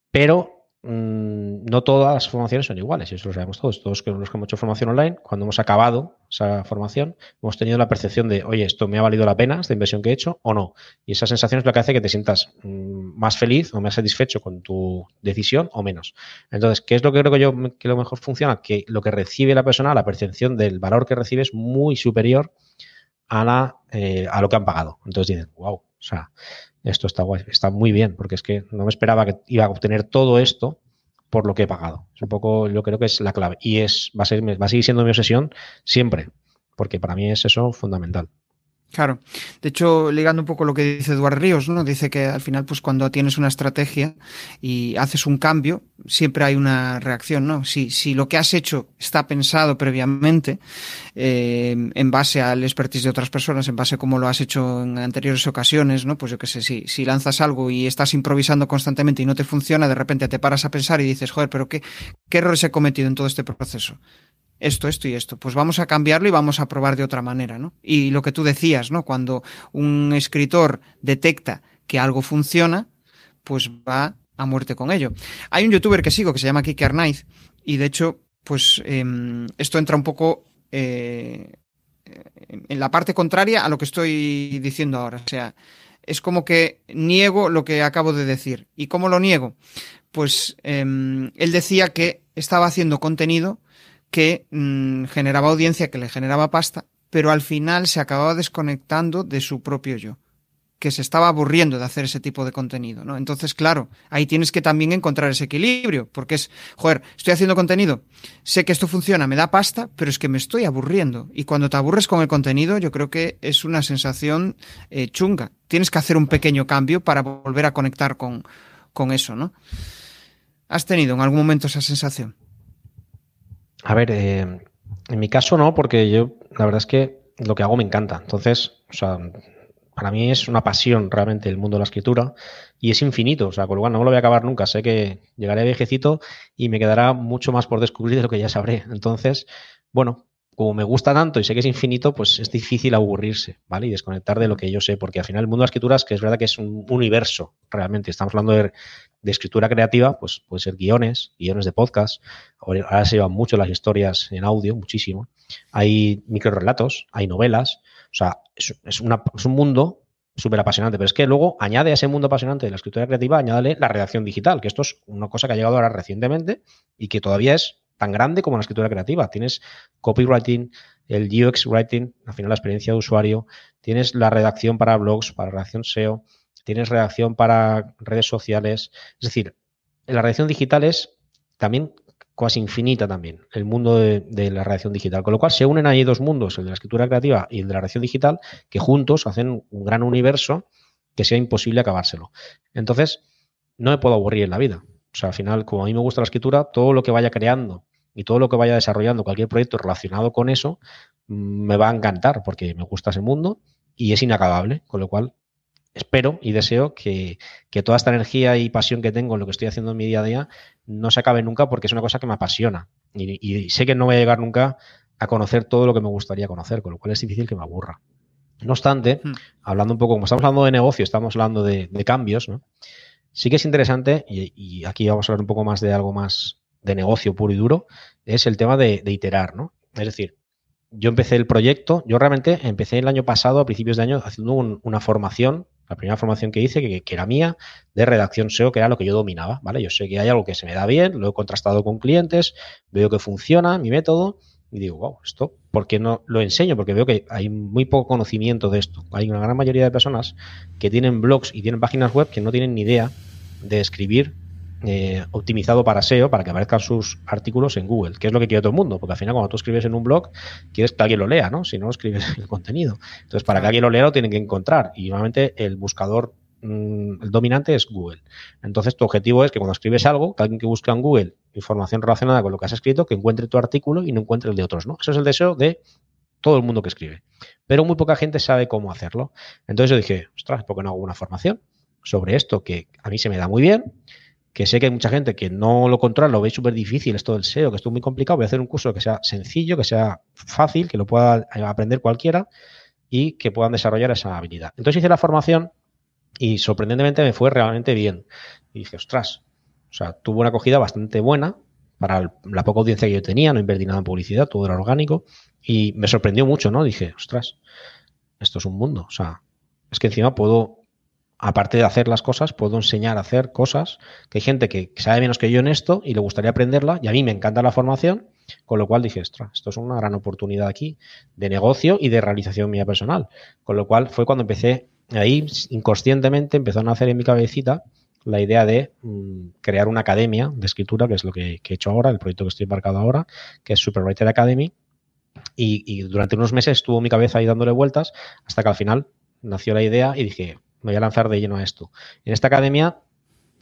pero Mm, no todas las formaciones son iguales, y eso lo sabemos todos. Todos los que hemos hecho formación online, cuando hemos acabado esa formación, hemos tenido la percepción de, oye, esto me ha valido la pena, esta inversión que he hecho, o no. Y esa sensación es lo que hace que te sientas mm, más feliz o más satisfecho con tu decisión o menos. Entonces, ¿qué es lo que creo que yo que lo mejor funciona? Que lo que recibe la persona, la percepción del valor que recibe es muy superior a, eh, lo que han pagado. Entonces dicen, wow, o sea, esto está guay, está muy bien, porque es que no me esperaba que iba a obtener todo esto por lo que he pagado. Es un poco, yo creo que es la clave. Y es, va a, ser, va a seguir siendo mi obsesión siempre, porque para mí es eso fundamental. Claro. De hecho, ligando un poco lo que dice Eduardo Ríos, ¿no? Dice que al final, pues cuando tienes una estrategia y haces un cambio, siempre hay una reacción, ¿no? Si, si lo que has hecho está pensado previamente, eh, en base al expertise de otras personas, en base a cómo lo has hecho en anteriores ocasiones, ¿no? Pues yo qué sé, si, si lanzas algo y estás improvisando constantemente y no te funciona, de repente te paras a pensar y dices, joder, pero ¿qué, qué errores he cometido en todo este proceso? Esto, esto y esto. Pues vamos a cambiarlo y vamos a probar de otra manera, ¿no? Y lo que tú decías, ¿no? Cuando un escritor detecta que algo funciona, pues va a muerte con ello. Hay un youtuber que sigo que se llama Kiki Arnaiz y de hecho, pues em, esto entra un poco eh, en la parte contraria a lo que estoy diciendo ahora. O sea, es como que niego lo que acabo de decir. ¿Y cómo lo niego? Pues em, él decía que estaba haciendo contenido que mm, generaba audiencia, que le generaba pasta, pero al final se acababa desconectando de su propio yo que se estaba aburriendo de hacer ese tipo de contenido, ¿no? Entonces, claro, ahí tienes que también encontrar ese equilibrio, porque es, joder, estoy haciendo contenido, sé que esto funciona, me da pasta, pero es que me estoy aburriendo. Y cuando te aburres con el contenido, yo creo que es una sensación eh, chunga. Tienes que hacer un pequeño cambio para volver a conectar con, con eso, ¿no? ¿Has tenido en algún momento esa sensación? A ver, eh, en mi caso no, porque yo, la verdad es que lo que hago me encanta. Entonces, o sea, para mí es una pasión realmente el mundo de la escritura y es infinito, o sea, con lo cual no me lo voy a acabar nunca. Sé que llegaré viejecito y me quedará mucho más por descubrir de lo que ya sabré. Entonces, bueno, como me gusta tanto y sé que es infinito, pues es difícil aburrirse, ¿vale? Y desconectar de lo que yo sé, porque al final el mundo de la escritura es que es verdad que es un universo, realmente. Estamos hablando de, escritura creativa, pues puede ser guiones, guiones de podcast. Ahora se llevan mucho las historias en audio, muchísimo. Hay microrelatos, hay novelas. O sea, es, es, un mundo súper apasionante, pero es que luego añade a ese mundo apasionante de la escritura creativa, añádale la redacción digital, que esto es una cosa que ha llegado ahora recientemente y que todavía es tan grande como la escritura creativa. Tienes copywriting, el UX writing, al final la experiencia de usuario, tienes la redacción para blogs, para redacción SEO, tienes redacción para redes sociales. Es decir, la redacción digital es también casi infinita también, el mundo de, la redacción digital. Con lo cual se unen ahí dos mundos, el de la escritura creativa y el de la redacción digital, que juntos hacen un gran universo que sea imposible acabárselo. Entonces, no me puedo aburrir en la vida. O sea, al final, como a mí me gusta la escritura, todo lo que vaya creando y todo lo que vaya desarrollando, cualquier proyecto relacionado con eso, mm, me va a encantar porque me gusta ese mundo y es inacabable. Con lo cual, espero y deseo que, toda esta energía y pasión que tengo en lo que estoy haciendo en mi día a día no se acabe nunca porque es una cosa que me apasiona. Y, sé que no voy a llegar nunca a conocer todo lo que me gustaría conocer, con lo cual es difícil que me aburra. No obstante, hmm. hablando un poco, como estamos hablando de negocio, estamos hablando de, de cambios, ¿no? Sí que es interesante, y, aquí vamos a hablar un poco más de algo más de negocio puro y duro, es el tema de, iterar, ¿no? Es decir, yo empecé el proyecto, yo realmente empecé el año pasado, a principios de año, haciendo una formación, la primera formación que hice, que, era mía, de redacción SEO, que era lo que yo dominaba, ¿vale? Yo sé que hay algo que se me da bien, lo he contrastado con clientes, veo que funciona mi método, y digo, wow, esto, ¿por qué no lo enseño? Porque veo que hay muy poco conocimiento de esto. Hay una gran mayoría de personas que tienen blogs y tienen páginas web que no tienen ni idea de escribir eh, optimizado para SEO, para que aparezcan sus artículos en Google, que es lo que quiere todo el mundo, porque al final cuando tú escribes en un blog, quieres que alguien lo lea, ¿no? Si no, escribes el contenido. Entonces, para que alguien lo lea, lo tienen que encontrar. Y normalmente el buscador mm, el dominante es Google. Entonces, tu objetivo es que cuando escribes algo, que alguien que busque en Google información relacionada con lo que has escrito, que encuentre tu artículo y no encuentre el de otros, ¿no? Eso es el deseo de todo el mundo que escribe. Pero muy poca gente sabe cómo hacerlo. Entonces yo dije, ostras, ¿por qué no hago una formación sobre esto que a mí se me da muy bien? Que sé que hay mucha gente que no lo controla, lo ve súper difícil esto del SEO, que esto es muy complicado. Voy a hacer un curso que sea sencillo, que sea fácil, que lo pueda aprender cualquiera y que puedan desarrollar esa habilidad. Entonces hice la formación y sorprendentemente me fue realmente bien. Y dije, ostras, o sea, tuvo una acogida bastante buena para la poca audiencia que yo tenía, no invertí nada en publicidad, todo era orgánico y me sorprendió mucho, ¿no? Dije, ostras, esto es un mundo, o sea, es que encima puedo, aparte de hacer las cosas, puedo enseñar a hacer cosas, que hay gente que sabe menos que yo en esto y le gustaría aprenderla y a mí me encanta la formación, con lo cual dije, esto es una gran oportunidad aquí de negocio y de realización mía personal, con lo cual fue cuando empecé ahí, inconscientemente empezó a nacer en mi cabecita la idea de mm, crear una academia de escritura, que es lo que, he hecho ahora, el proyecto que estoy embarcado ahora, que es Superwriter Academy. Y, durante unos meses estuvo mi cabeza ahí dándole vueltas hasta que al final nació la idea y dije, me voy a lanzar de lleno a esto. En esta academia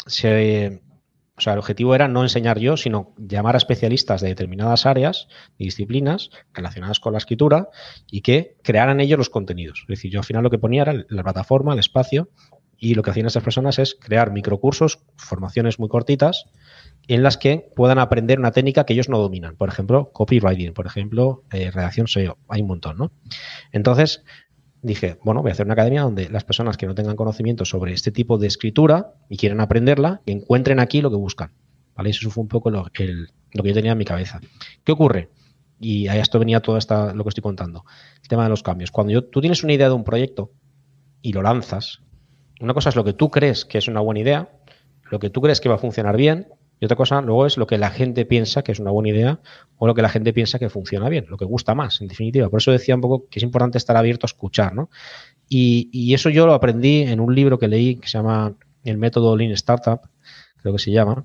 o sea, el objetivo era no enseñar yo, sino llamar a especialistas de determinadas áreas y disciplinas relacionadas con la escritura y que crearan ellos los contenidos. Es decir, yo al final lo que ponía era la plataforma, el espacio y lo que hacían estas personas es crear microcursos, formaciones muy cortitas, en las que puedan aprender una técnica que ellos no dominan. Por ejemplo, copywriting, por ejemplo, eh, redacción SEO. Hay un montón, ¿no? Entonces, dije, bueno, voy a hacer una academia donde las personas que no tengan conocimiento sobre este tipo de escritura y quieran aprenderla, encuentren aquí lo que buscan. ¿Vale? Eso fue un poco lo, que yo tenía en mi cabeza. ¿Qué ocurre? Y a esto venía todo esta, lo que estoy contando. El tema de los cambios. Cuando yo, tú tienes una idea de un proyecto y lo lanzas, una cosa es lo que tú crees que es una buena idea, lo que tú crees que va a funcionar bien, y otra cosa luego es lo que la gente piensa que es una buena idea o lo que la gente piensa que funciona bien, lo que gusta más, en definitiva. Por eso decía un poco que es importante estar abierto a escuchar, ¿no? Y, eso yo lo aprendí en un libro que leí que se llama El método Lean Startup, creo que se llama.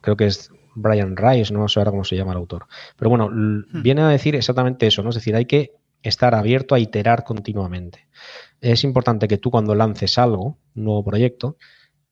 creo que es Brian Rice, no sé ahora cómo se llama el autor. Pero bueno, hmm. viene a decir exactamente eso, ¿no? Es decir, hay que estar abierto a iterar continuamente. Es importante que tú cuando lances algo, un nuevo proyecto,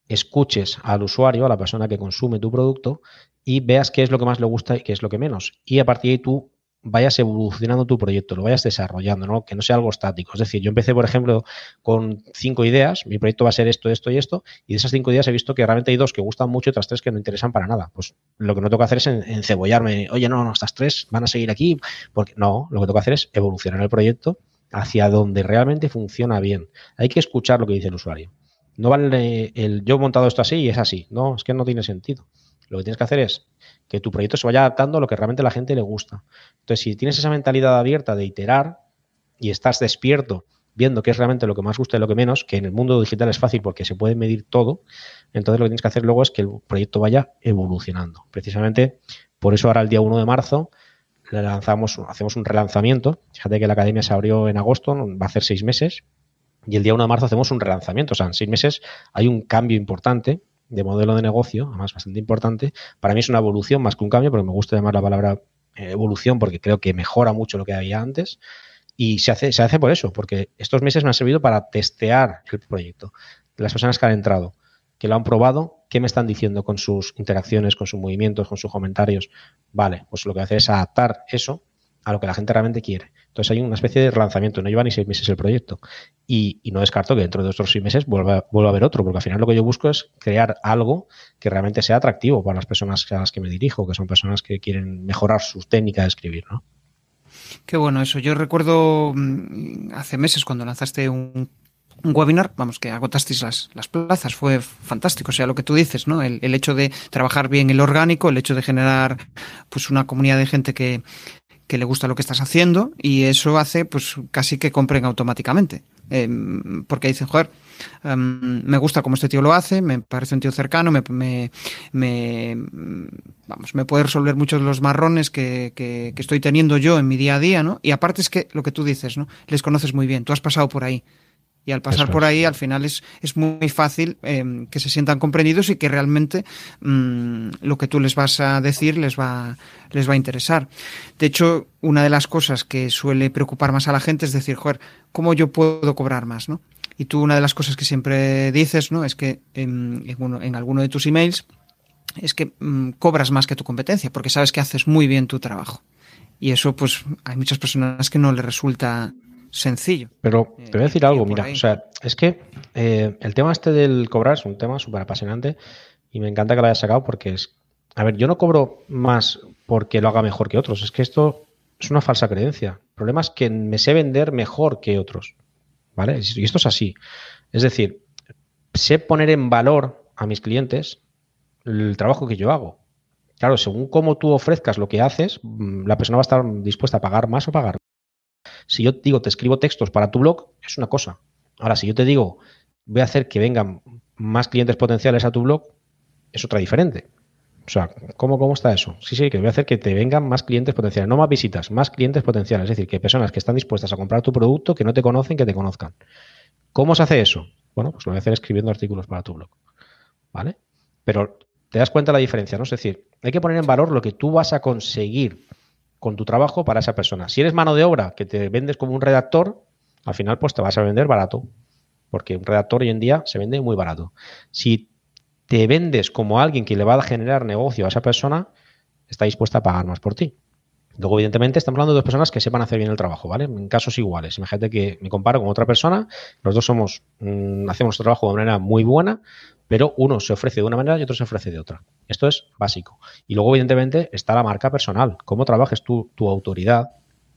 escuches al usuario, a la persona que consume tu producto y veas qué es lo que más le gusta y qué es lo que menos. Y a partir de ahí tú vayas evolucionando tu proyecto, lo vayas desarrollando, ¿no? que no sea algo estático. Es decir, yo empecé, por ejemplo, con cinco ideas, mi proyecto va a ser esto, esto y esto, y de esas cinco ideas he visto que realmente hay dos que gustan mucho y otras tres que no interesan para nada. Pues lo que no tengo que hacer es encebollarme, oye, no, no, estas tres van a seguir aquí, porque no, lo que tengo que hacer es evolucionar el proyecto hacia donde realmente funciona bien. Hay que escuchar lo que dice el usuario. No vale el yo he montado esto así y es así. No, es que no tiene sentido. Lo que tienes que hacer es que tu proyecto se vaya adaptando a lo que realmente a la gente le gusta. Entonces, si tienes esa mentalidad abierta de iterar y estás despierto viendo qué es realmente lo que más gusta y lo que menos, que en el mundo digital es fácil porque se puede medir todo, entonces lo que tienes que hacer luego es que el proyecto vaya evolucionando. Precisamente por eso ahora el día 1 de marzo lanzamos, hacemos un relanzamiento. Fíjate que la academia se abrió en agosto, va a hacer seis meses, y el día 1 de marzo hacemos un relanzamiento. O sea, en seis meses hay un cambio importante de modelo de negocio, además bastante importante. Para mí es una evolución más que un cambio, pero me gusta llamar la palabra eh, evolución porque creo que mejora mucho lo que había antes. Y se hace, se hace por eso, porque estos meses me han servido para testear el proyecto. Las personas que han entrado, que lo han probado, qué me están diciendo con sus interacciones, con sus movimientos, con sus comentarios. Vale, pues lo que voy a hacer es adaptar eso a lo que la gente realmente quiere. Entonces hay una especie de relanzamiento, no lleva ni seis meses el proyecto. Y, no descarto que dentro de otros seis meses vuelva, a haber otro, porque al final lo que yo busco es crear algo que realmente sea atractivo para las personas a las que me dirijo, que son personas que quieren mejorar sus técnicas de escribir, ¿no? Qué bueno eso. Yo recuerdo mm, hace meses cuando lanzaste un, webinar, vamos, que agotasteis las, las, plazas, fue fantástico. O sea, lo que tú dices, ¿no? El, el, hecho de trabajar bien el orgánico, el hecho de generar pues una comunidad de gente que, que le gusta lo que estás haciendo y eso hace pues casi que compren automáticamente. Em, porque dicen, joder, em, me gusta como este tío lo hace, me parece un tío cercano, me, me, me, vamos, me puede resolver muchos de los marrones que, que, que, estoy teniendo yo en mi día a día, ¿no? Y aparte es que lo que tú dices, ¿no? Les conoces muy bien, tú has pasado por ahí. Y al pasar por ahí, al final es, es muy fácil eh, que se sientan comprendidos y que realmente mmm, lo que tú les vas a decir les va, les va a interesar. De hecho, una de las cosas que suele preocupar más a la gente es decir, joder, ¿cómo yo puedo cobrar más? ¿no? Y tú una de las cosas que siempre dices, ¿no? Es que en, en, en alguno de tus emails es que mmm, cobras más que tu competencia, porque sabes que haces muy bien tu trabajo. Y eso, pues, hay muchas personas que no le resulta sencillo. Pero te voy a decir algo, mira, o sea, es que eh, el tema este del cobrar es un tema súper apasionante y me encanta que lo hayas sacado porque es, a ver, yo no cobro más porque lo haga mejor que otros, es que esto es una falsa creencia. El problema es que me sé vender mejor que otros, ¿vale? Y esto es así. Es decir, sé poner en valor a mis clientes el trabajo que yo hago. Claro, según cómo tú ofrezcas lo que haces, mm, la persona va a estar dispuesta a pagar más o pagar si yo digo, te escribo textos para tu blog, es una cosa. Ahora, si yo te digo, voy a hacer que vengan más clientes potenciales a tu blog, es otra diferente. O sea, ¿cómo, ¿cómo está eso? Sí, sí, que voy a hacer que te vengan más clientes potenciales, no más visitas, más clientes potenciales. Es decir, que personas que están dispuestas a comprar tu producto, que no te conocen, que te conozcan. ¿Cómo se hace eso? Bueno, pues lo voy a hacer escribiendo artículos para tu blog. ¿Vale? Pero te das cuenta de la diferencia, ¿no? Es decir, hay que poner en valor lo que tú vas a conseguir con tu trabajo para esa persona. Si eres mano de obra que te vendes como un redactor, al final pues te vas a vender barato, porque un redactor hoy en día se vende muy barato. Si te vendes como alguien que le va a generar negocio a esa persona, está dispuesta a pagar más por ti. Luego, evidentemente, estamos hablando de dos personas que sepan hacer bien el trabajo, ¿vale? En casos iguales. Imagínate que me comparo con otra persona, los dos somos, mm, hacemos nuestro trabajo de manera muy buena, pero uno se ofrece de una manera y otro se ofrece de otra. Esto es básico. Y luego, evidentemente, está la marca personal. Cómo trabajes tú tu autoridad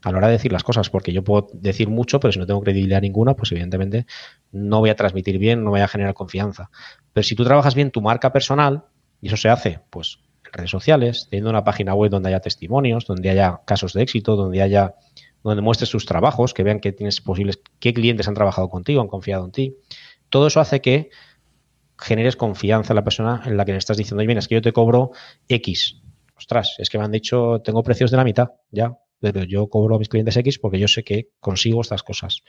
a la hora de decir las cosas, porque yo puedo decir mucho, pero si no tengo credibilidad ninguna, pues evidentemente no voy a transmitir bien, no voy a generar confianza. Pero si tú trabajas bien tu marca personal, y eso se hace, pues, en redes sociales, teniendo una página web donde haya testimonios, donde haya casos de éxito, donde haya, donde muestres tus trabajos, que vean que tienes posibles, qué clientes han trabajado contigo, han confiado en ti, todo eso hace que generes confianza en la persona en la que le estás diciendo, oye, es que yo te cobro X. Ostras, es que me han dicho, tengo precios de la mitad, ya, pero yo cobro a mis clientes X porque yo sé que consigo estas cosas.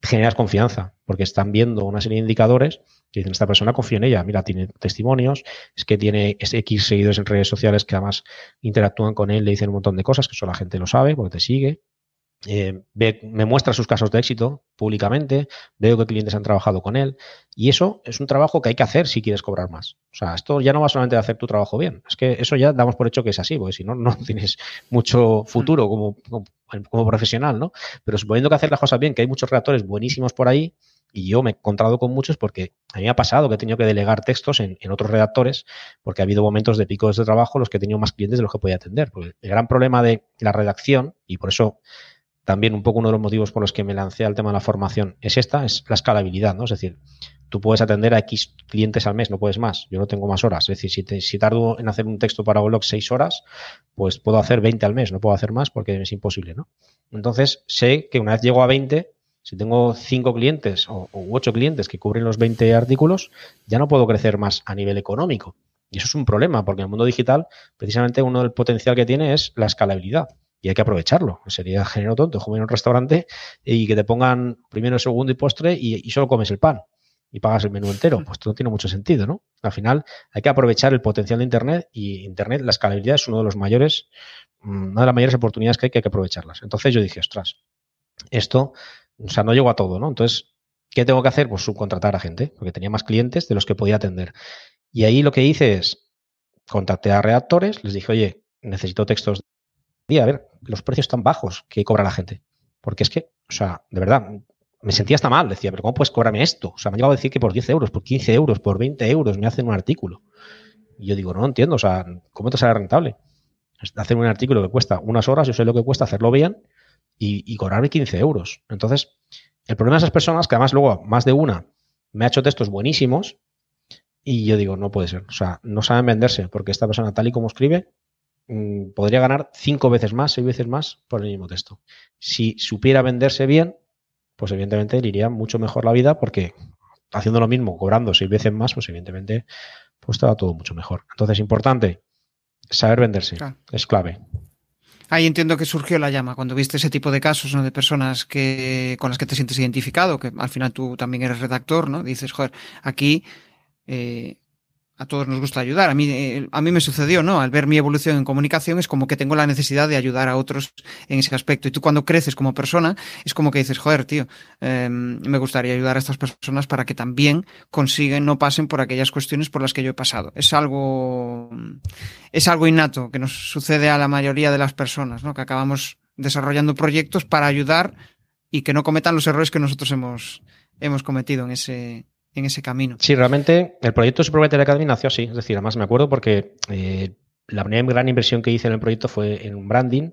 Generas confianza, porque están viendo una serie de indicadores que dicen, esta persona confía en ella, mira, tiene testimonios, es que tiene X seguidores en redes sociales que además interactúan con él, le dicen un montón de cosas, que eso la gente lo sabe porque te sigue, eh, me muestra sus casos de éxito públicamente, veo que clientes han trabajado con él y eso es un trabajo que hay que hacer si quieres cobrar más. O sea, esto ya no va solamente a hacer tu trabajo bien, es que eso ya damos por hecho que es así, porque si no, no tienes mucho futuro como, como, profesional, ¿no? Pero suponiendo que hacer las cosas bien, que hay muchos redactores buenísimos por ahí, y yo me he encontrado con muchos porque a mí me ha pasado que he tenido que delegar textos en, en, otros redactores porque ha habido momentos de picos de trabajo en los que he tenido más clientes de los que podía atender. Porque el gran problema de la redacción, y por eso también un poco uno de los motivos por los que me lancé al tema de la formación es esta, es la escalabilidad, ¿no? Es decir, tú puedes atender a X clientes al mes, no puedes más. Yo no tengo más horas. Es decir, si, tardo en hacer un texto para blog seis horas, pues puedo hacer 20 al mes, no puedo hacer más porque es imposible, ¿no? Entonces, sé que una vez llego a 20, si tengo cinco clientes o, u ocho clientes que cubren los 20 artículos, ya no puedo crecer más a nivel económico. Y eso es un problema, porque en el mundo digital, precisamente uno del potencial que tiene es la escalabilidad y hay que aprovecharlo. Sería género tonto comer en un restaurante y que te pongan primero, segundo y postre y, solo comes el pan y pagas el menú entero. Pues esto no tiene mucho sentido, ¿no? Al final hay que aprovechar el potencial de Internet y Internet, la escalabilidad es uno de los mayores, mm, una de las mayores oportunidades que hay que, hay que aprovecharlas. Entonces yo dije, ostras, esto, o sea, no llego a todo, ¿no? Entonces, ¿qué tengo que hacer? Pues subcontratar a gente, porque tenía más clientes de los que podía atender. Y ahí lo que hice es, contacté a redactores, les dije, oye, necesito textos a ver, los precios tan bajos que cobra la gente. Porque es que, o sea, de verdad, me sentía hasta mal. Decía, pero ¿cómo puedes cobrarme esto? O sea, me ha llegado a decir que por 10 euros, por 15 euros, por 20 euros me hacen un artículo. Y yo digo, no entiendo, o sea, ¿cómo te sale rentable? Hacer un artículo que cuesta unas horas, yo sé lo que cuesta hacerlo bien y, cobrarme 15 euros. Entonces, el problema de esas personas, que además luego más de una me ha hecho textos buenísimos, y yo digo, no puede ser. O sea, no saben venderse, porque esta persona, tal y como escribe, podría ganar cinco veces más, seis veces más por el mismo texto. Si supiera venderse bien, pues evidentemente le iría mucho mejor la vida porque haciendo lo mismo, cobrando seis veces más, pues evidentemente pues estaba todo mucho mejor. Entonces, importante, saber venderse, es clave. Ahí entiendo que surgió la llama, cuando viste ese tipo de casos, ¿no? De personas que, con las que te sientes identificado, que al final tú también eres redactor, ¿no? Dices, joder, aquí eh, a todos nos gusta ayudar. A mí, eh, a mí me sucedió, ¿no? Al ver mi evolución en comunicación es como que tengo la necesidad de ayudar a otros en ese aspecto. Y tú cuando creces como persona es como que dices, joder, tío, em, me gustaría ayudar a estas personas para que también consiguen, no pasen por aquellas cuestiones por las que yo he pasado. Es algo, es algo innato que nos sucede a la mayoría de las personas, ¿no? Que acabamos desarrollando proyectos para ayudar y que no cometan los errores que nosotros hemos, hemos cometido en ese, en ese camino. Sí, realmente el proyecto de Superwriter Academy nació así. Es decir, además me acuerdo porque eh, la primera gran inversión que hice en el proyecto fue en un branding.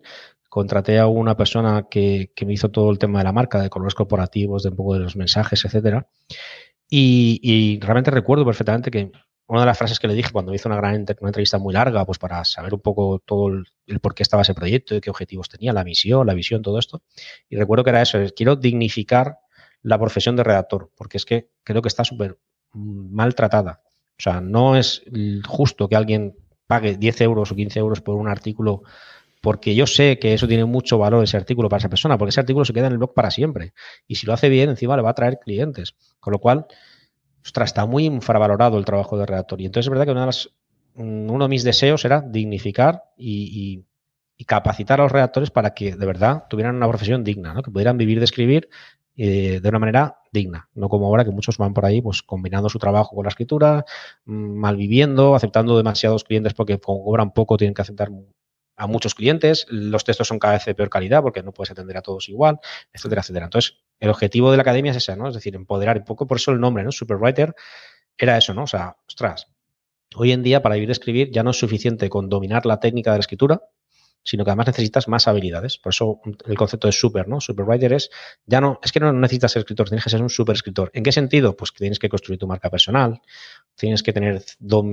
Contraté a una persona que, me hizo todo el tema de la marca, de colores corporativos, de un poco de los mensajes, etcétera. Y, realmente recuerdo perfectamente que una de las frases que le dije cuando hice una gran entrevista muy larga, pues para saber un poco todo el, el, por qué estaba ese proyecto, y qué objetivos tenía, la misión, la visión, todo esto. Y recuerdo que era eso, quiero dignificar la profesión de redactor, porque es que creo que está súper maltratada. O sea, no es justo que alguien pague 10 euros o 15 euros por un artículo porque yo sé que eso tiene mucho valor ese artículo para esa persona, porque ese artículo se queda en el blog para siempre. Y si lo hace bien, encima le va a traer clientes. Con lo cual, ostras, está muy infravalorado el trabajo de redactor. Y entonces es verdad que una de las, uno de mis deseos era dignificar y, y, capacitar a los redactores para que de verdad tuvieran una profesión digna, ¿no? que pudieran vivir de escribir eh, de una manera digna, no como ahora que muchos van por ahí pues combinando su trabajo con la escritura, mm, malviviendo, aceptando demasiados clientes porque cobran poco tienen que aceptar a muchos clientes, los textos son cada vez de peor calidad porque no puedes atender a todos igual, etcétera, etcétera. Entonces, el objetivo de la academia es ese, ¿no? Es decir, empoderar un poco, por eso el nombre, ¿no? Superwriter era eso, ¿no? O sea, ostras, hoy en día para vivir de escribir ya no es suficiente con dominar la técnica de la escritura, sino que además necesitas más habilidades. Por eso el concepto de super, ¿no? Superwriter es, ya no, es que no necesitas ser escritor, tienes que ser un super escritor. ¿En qué sentido? Pues que tienes que construir tu marca personal, tienes que tener,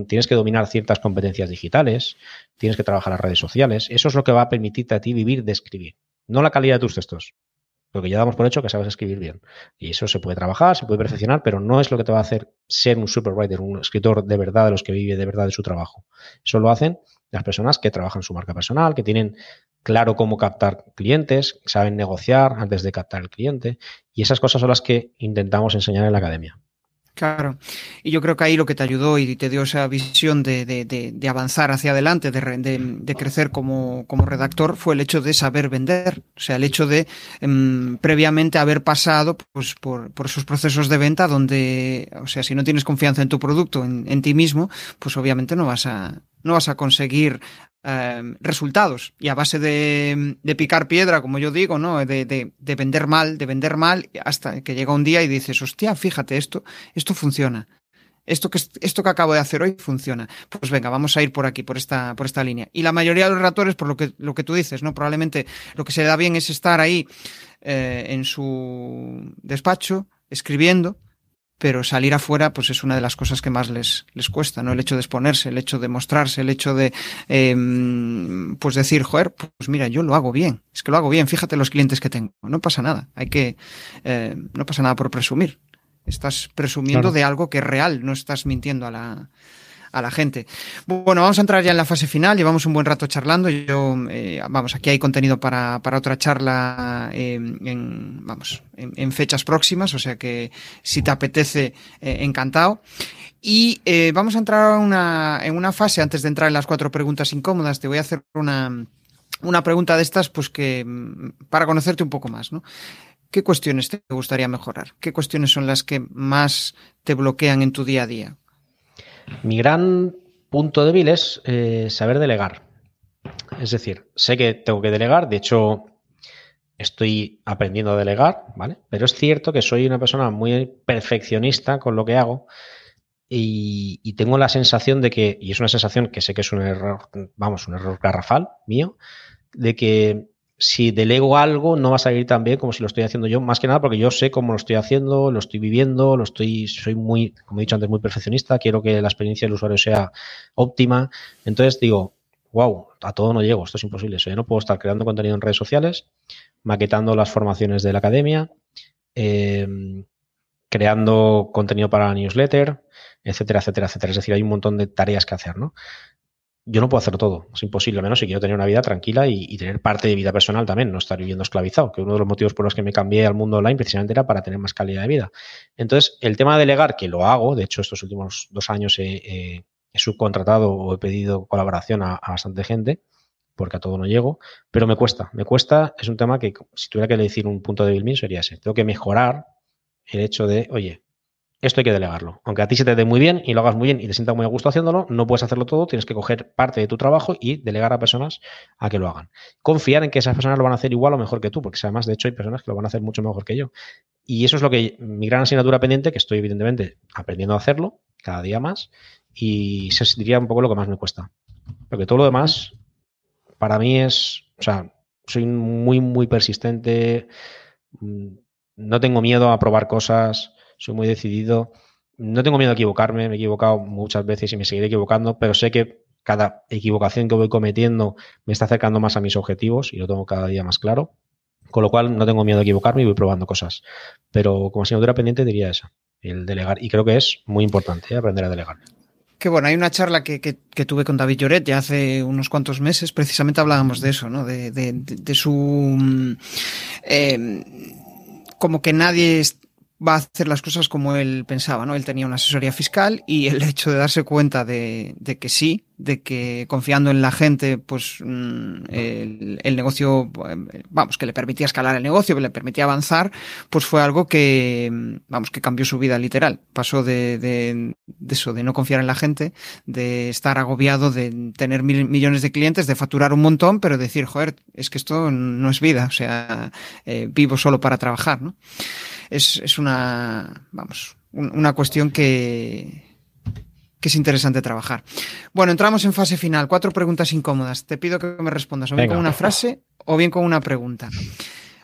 tienes que dominar ciertas competencias digitales, tienes que trabajar las redes sociales. Eso es lo que va a permitirte a ti vivir de escribir, no la calidad de tus textos. porque ya damos por hecho que sabes escribir bien. Y eso se puede trabajar, se puede perfeccionar, pero no es lo que te va a hacer ser un superwriter, un escritor de verdad de los que vive de verdad de su trabajo. Eso lo hacen las personas que trabajan su marca personal, que tienen claro cómo captar clientes, saben negociar antes de captar el cliente. Y esas cosas son las que intentamos enseñar en la academia. Claro. Y yo creo que ahí lo que te ayudó y te dio esa visión de, de, de, avanzar hacia adelante, de, crecer como, como, redactor, fue el hecho de saber vender. O sea, el hecho de um, previamente haber pasado pues, por, por, esos procesos de venta donde, o sea, si no tienes confianza en tu producto, en, en ti mismo, pues obviamente no vas a, no vas a conseguir eh, resultados. Y a base de, de, picar piedra, como yo digo, ¿no? De, de, de, vender mal, de vender mal, hasta que llega un día y dices, hostia, fíjate, esto, esto funciona. Esto que, esto que acabo de hacer hoy funciona. Pues venga, vamos a ir por aquí, por esta, por esta línea. Y la mayoría de los redactores, por lo que, lo que tú dices, ¿no? Probablemente lo que se le da bien es estar ahí eh, en su despacho, escribiendo, pero salir afuera pues es una de las cosas que más les, les cuesta, ¿no? El hecho de exponerse, el hecho de mostrarse, el hecho de eh, pues decir, joder, pues mira, yo lo hago bien, es que lo hago bien, fíjate los clientes que tengo, no pasa nada, hay que, eh, no pasa nada por presumir, estás presumiendo claro. de algo que es real, no estás mintiendo a la, a la gente. Bueno, vamos a entrar ya en la fase final, llevamos un buen rato charlando. Yo, eh, vamos, aquí hay contenido para, para otra charla eh, en, vamos, en, fechas próximas, o sea que si te apetece, eh, encantado. Y vamos a entrar una, en una fase, antes de entrar en las cuatro preguntas incómodas, te voy a hacer una, una pregunta de estas, pues que para conocerte un poco más, ¿no? ¿Qué cuestiones te gustaría mejorar? ¿Qué cuestiones son las que más te bloquean en tu día a día? Mi gran punto débil es eh, saber delegar. Es decir, sé que tengo que delegar, de hecho estoy aprendiendo a delegar, ¿vale? Pero es cierto que soy una persona muy perfeccionista con lo que hago y, y, tengo la sensación de que, y es una sensación que sé que es un error, vamos, un error garrafal mío, de que si delego algo no va a salir tan bien como si lo estoy haciendo yo, más que nada porque yo sé cómo lo estoy haciendo, lo estoy viviendo, lo estoy, soy muy, como he dicho antes, muy perfeccionista, quiero que la experiencia del usuario sea óptima. Entonces digo, wow, a todo no llego, esto es imposible. Eso, yo no puedo estar creando contenido en redes sociales, maquetando las formaciones de la academia, eh, creando contenido para la newsletter, etcétera, etcétera, etcétera. Es decir, hay un montón de tareas que hacer, ¿no? Yo no puedo hacerlo todo, es imposible, menos si quiero tener una vida tranquila y, tener parte de vida personal también, no estar viviendo esclavizado, que uno de los motivos por los que me cambié al mundo online precisamente era para tener más calidad de vida. Entonces, el tema de delegar, que lo hago, de hecho, estos últimos dos años he, subcontratado o he pedido colaboración a, a, bastante gente, porque a todo no llego, pero me cuesta, me cuesta, es un tema que si tuviera que decir un punto débil mío sería ese, tengo que mejorar el hecho de, oye, esto hay que delegarlo. Aunque a ti se te dé muy bien y lo hagas muy bien y te sientas muy a gusto haciéndolo, no puedes hacerlo todo, tienes que coger parte de tu trabajo y delegar a personas a que lo hagan. Confiar en que esas personas lo van a hacer igual o mejor que tú, porque además, de hecho, hay personas que lo van a hacer mucho mejor que yo. Y eso es lo que mi gran asignatura pendiente, que estoy evidentemente aprendiendo a hacerlo cada día más, y se diría un poco lo que más me cuesta. Porque todo lo demás, para mí es, o sea, soy muy, muy persistente, mm, no tengo miedo a probar cosas, soy muy decidido. No tengo miedo a equivocarme, me he equivocado muchas veces y me seguiré equivocando, pero sé que cada equivocación que voy cometiendo me está acercando más a mis objetivos y lo tengo cada día más claro. Con lo cual no tengo miedo a equivocarme y voy probando cosas. Pero como asignatura pendiente diría esa, el delegar. Y creo que es muy importante ¿eh? aprender a delegar. Que bueno, hay una charla que, que, que, tuve con David Lloret ya hace unos cuantos meses, precisamente hablábamos de eso, ¿no? De, de, de su... Eh, como que nadie va a hacer las cosas como él pensaba, ¿no? Él tenía una asesoría fiscal y el hecho de darse cuenta de, de que sí, de que confiando en la gente, pues mm, el, el, negocio, vamos, que le permitía escalar el negocio, que le permitía avanzar, pues fue algo que, vamos, que cambió su vida literal. Pasó de, de, de eso, de no confiar en la gente, de estar agobiado, de tener mil millones de clientes, de facturar un montón, pero decir, joder, es que esto no es vida, o sea, eh, vivo solo para trabajar, ¿no? es, es una, vamos, una cuestión que, que es interesante trabajar. Bueno, entramos en fase final. Cuatro preguntas incómodas. Te pido que me respondas o bien Venga. con una frase o bien con una pregunta.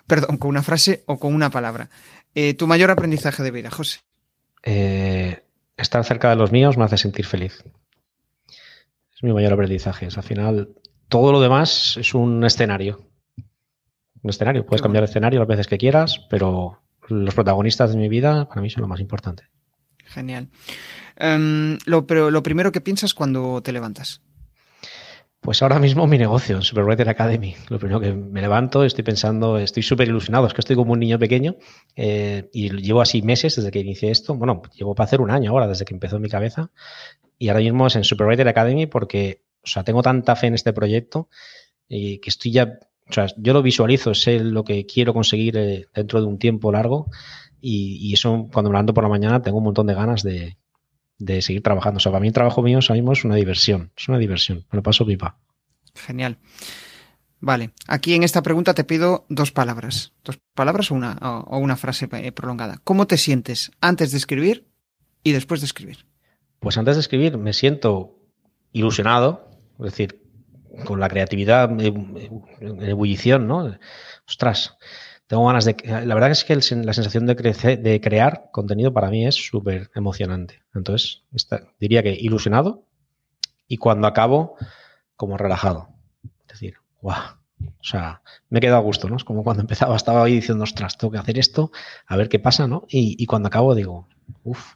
Perdón, con una frase o con una palabra. Eh, tu mayor aprendizaje de vida, José. Eh, estar cerca de los míos me hace sentir feliz. Es mi mayor aprendizaje. Es, al final, todo lo demás es un escenario. un escenario. Puedes cambiar de escenario las veces que quieras, pero los protagonistas de mi vida para mí son lo más importante. Genial. Em, lo, pero lo primero que piensas cuando te levantas. Pues ahora mismo mi negocio en Superwriter Academy. Lo primero que me levanto, estoy pensando, estoy súper ilusionado, es que estoy como un niño pequeño eh, y llevo así meses desde que inicié esto. Bueno, llevo para hacer un año ahora, desde que empezó mi cabeza. Y ahora mismo es en Superwriter Academy porque, o sea, tengo tanta fe en este proyecto y que estoy ya, o sea, yo lo visualizo, sé lo que quiero conseguir eh, dentro de un tiempo largo y, y, eso cuando me levanto por la mañana tengo un montón de ganas de, de seguir trabajando. O sea, para mí el trabajo mío ahora mismo es una diversión, es una diversión, me lo paso pipa. Genial. Vale, aquí en esta pregunta te pido dos palabras, dos palabras o una, o una frase eh, prolongada. ¿Cómo te sientes antes de escribir y después de escribir? Pues antes de escribir me siento ilusionado, es decir, con la creatividad en ebullición, ¿no? Ostras, tengo ganas de... La verdad es que la sensación de, crear contenido para mí es súper emocionante. Entonces, diría que ilusionado y cuando acabo, como relajado. Es decir, guau. O sea, me he quedado a gusto, ¿no? Es como cuando empezaba, estaba ahí diciendo, ostras, tengo que hacer esto, a ver qué pasa, ¿no? Y, cuando acabo digo, uff.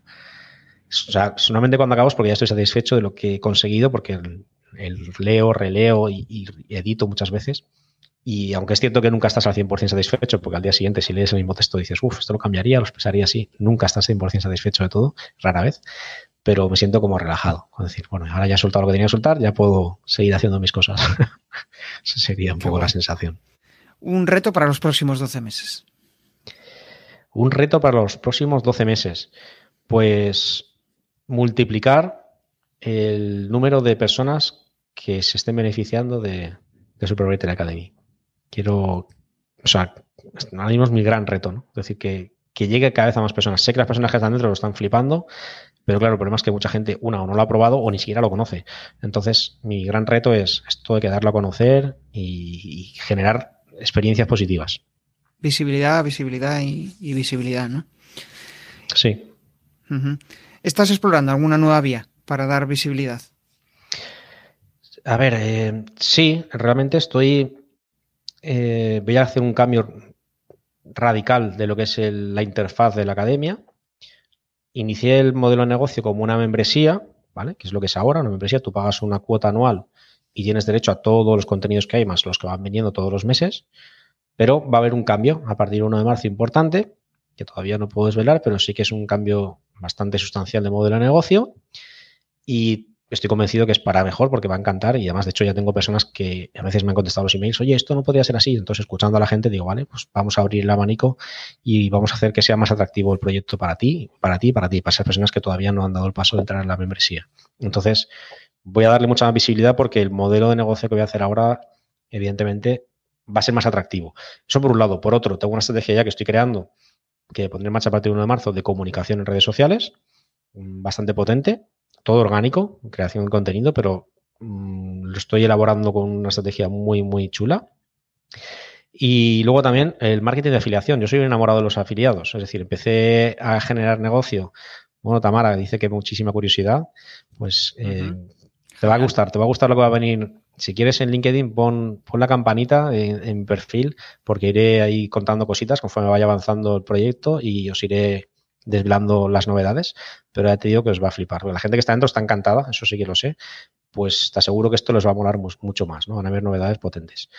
O sea, solamente cuando acabo es porque ya estoy satisfecho de lo que he conseguido, porque leo, releo y, edito muchas veces. Y aunque es cierto que nunca estás al 100% satisfecho, porque al día siguiente si lees el mismo texto dices, uff, esto lo cambiaría, lo expresaría así, nunca estás 100% satisfecho de todo, rara vez, pero me siento como relajado. Es decir, bueno, ahora ya he soltado lo que tenía que soltar, ya puedo seguir haciendo mis cosas. Esa sería un Qué poco bueno. la sensación. Un reto para los próximos 12 meses. Un reto para los próximos 12 meses. Pues multiplicar el número de personas que se estén beneficiando de, de Academy. Quiero, o sea, ahora mismo es mi gran reto, ¿no? Es decir, que, que llegue cada vez a más personas. Sé que las personas que están dentro lo están flipando, pero claro, el problema es que mucha gente, una, o no lo ha probado o ni siquiera lo conoce. Entonces, mi gran reto es esto de que darlo a conocer y, y generar experiencias positivas. Visibilidad, visibilidad y, y visibilidad, ¿no? Sí. Uh -huh. ¿Estás explorando alguna nueva vía para dar visibilidad? A ver, eh, sí, realmente estoy. Eh, voy a hacer un cambio radical de lo que es la interfaz de la academia. Inicié el modelo de negocio como una membresía, ¿vale? Que es lo que es ahora, una membresía. Tú pagas una cuota anual y tienes derecho a todos los contenidos que hay, más los que van viniendo todos los meses. Pero va a haber un cambio a partir del 1 de marzo importante, que todavía no puedo desvelar, pero sí que es un cambio bastante sustancial de modelo de negocio. Y estoy convencido que es para mejor porque va a encantar y además de hecho ya tengo personas que a veces me han contestado los emails, oye, esto no podría ser así, entonces escuchando a la gente digo, vale, pues vamos a abrir el abanico y vamos a hacer que sea más atractivo el proyecto para ti, para ti, para ti, para esas personas que todavía no han dado el paso de entrar en la membresía. Entonces, voy a darle mucha más visibilidad porque el modelo de negocio que voy a hacer ahora, evidentemente, va a ser más atractivo. Eso por un lado. Por otro, tengo una estrategia ya que estoy creando, que pondré en marcha a partir del 1 de marzo, de comunicación en redes sociales, bastante potente, todo orgánico, creación de contenido, pero mmm, lo estoy elaborando con una estrategia muy, muy chula. Y luego también el marketing de afiliación. Yo soy un enamorado de los afiliados, es decir, empecé a generar negocio. Bueno, Tamara dice que muchísima curiosidad, pues eh, uh -huh. te va a gustar, te va a gustar lo que va a venir. Si quieres en LinkedIn, pon, pon la campanita en, en perfil, porque iré ahí contando cositas conforme vaya avanzando el proyecto y os iré desvelando las novedades, pero ya te digo que os va a flipar. La gente que está dentro está encantada, eso sí que lo sé, pues te aseguro que esto les va a molar mucho más, ¿no? Van a haber novedades potentes.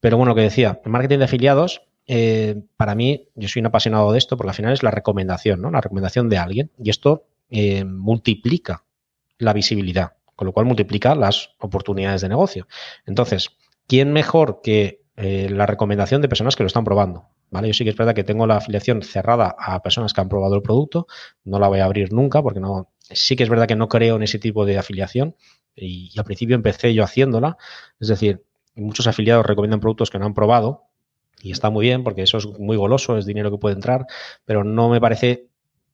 Pero bueno, lo que decía, el marketing de afiliados, eh, para mí, yo soy un apasionado de esto porque al final es la recomendación, ¿no? La recomendación de alguien y esto eh, multiplica la visibilidad, con lo cual multiplica las oportunidades de negocio. Entonces, ¿quién mejor que eh, la recomendación de personas que lo están probando? ¿Vale? Yo sí que es verdad que tengo la afiliación cerrada a personas que han probado el producto, no la voy a abrir nunca porque no, sí que es verdad que no creo en ese tipo de afiliación y, al principio empecé yo haciéndola, es decir, muchos afiliados recomiendan productos que no han probado y está muy bien porque eso es muy goloso, es dinero que puede entrar, pero no me parece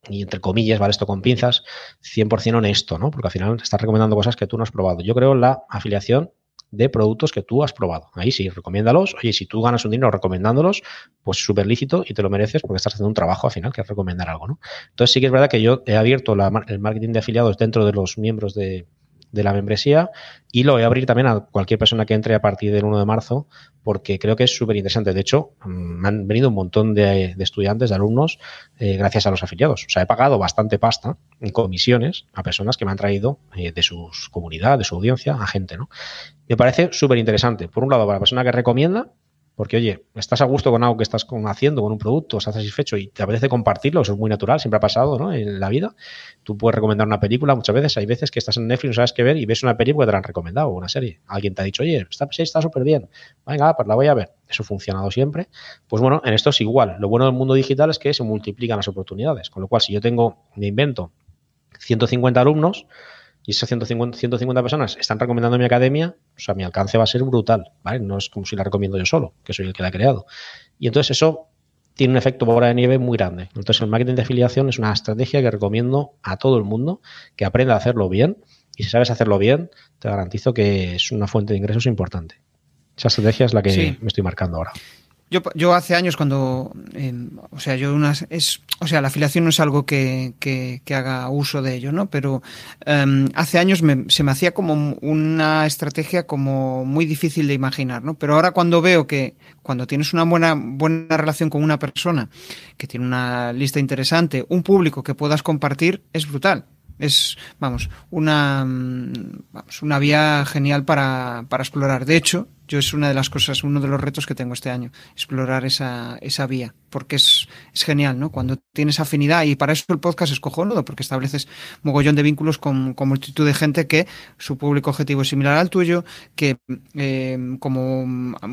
y entre comillas, vale esto con pinzas, 100% honesto, ¿no? Porque al final estás recomendando cosas que tú no has probado. Yo creo la afiliación de productos que tú has probado. Ahí sí, recomiéndalos. Oye, si tú ganas un dinero recomendándolos, pues súper lícito y te lo mereces porque estás haciendo un trabajo al final que es recomendar algo, ¿no? Entonces sí que es verdad que yo he abierto el marketing de afiliados dentro de los miembros de, la membresía y lo voy a abrir también a cualquier persona que entre a partir del 1 de marzo porque creo que es súper interesante. De hecho, mm, me han venido un montón de, estudiantes, de alumnos, eh, gracias a los afiliados. O sea, he pagado bastante pasta en comisiones a personas que me han traído eh, de su comunidad, de su audiencia, a gente, ¿no? Me parece súper interesante. Por un lado, para la persona que recomienda, porque, oye, estás a gusto con algo que estás haciendo, con un producto, estás satisfecho y te apetece compartirlo, eso es muy natural, siempre ha pasado ¿no? en la vida. Tú puedes recomendar una película muchas veces, hay veces que estás en Netflix, no sabes qué ver y ves una película que te la han recomendado, o una serie. Alguien te ha dicho, oye, está súper bien, venga, pues la voy a ver. Eso ha funcionado siempre. Pues bueno, en esto es igual. Lo bueno del mundo digital es que se multiplican las oportunidades, con lo cual si yo tengo, me invento 150 alumnos, y esas 150, 150 personas están recomendando mi academia, o sea, mi alcance va a ser brutal, ¿vale? No es como si la recomiendo yo solo, que soy el que la ha creado. Y entonces eso tiene un efecto bola de nieve muy grande. Entonces el marketing de afiliación es una estrategia que recomiendo a todo el mundo que aprenda a hacerlo bien y si sabes hacerlo bien, te garantizo que es una fuente de ingresos importante. Esa estrategia es la que me estoy marcando ahora. Yo, yo hace años cuando, o sea, yo unas, es, o sea, la afiliación no es algo que, que, haga uso de ello, ¿no? Pero em, hace años se me hacía como una estrategia como muy difícil de imaginar, ¿no? Pero ahora cuando veo que cuando tienes una buena, buena relación con una persona, que tiene una lista interesante, un público que puedas compartir, es brutal. Es, vamos, una, mm, vamos, una vía genial para, para explorar. De hecho, yo es una de las cosas, uno de los retos que tengo este año, explorar esa, esa vía, porque es, es genial, ¿no? Cuando tienes afinidad, y para eso el podcast es cojonudo, porque estableces mogollón de vínculos con, con multitud de gente que su público objetivo es similar al tuyo, que eh, como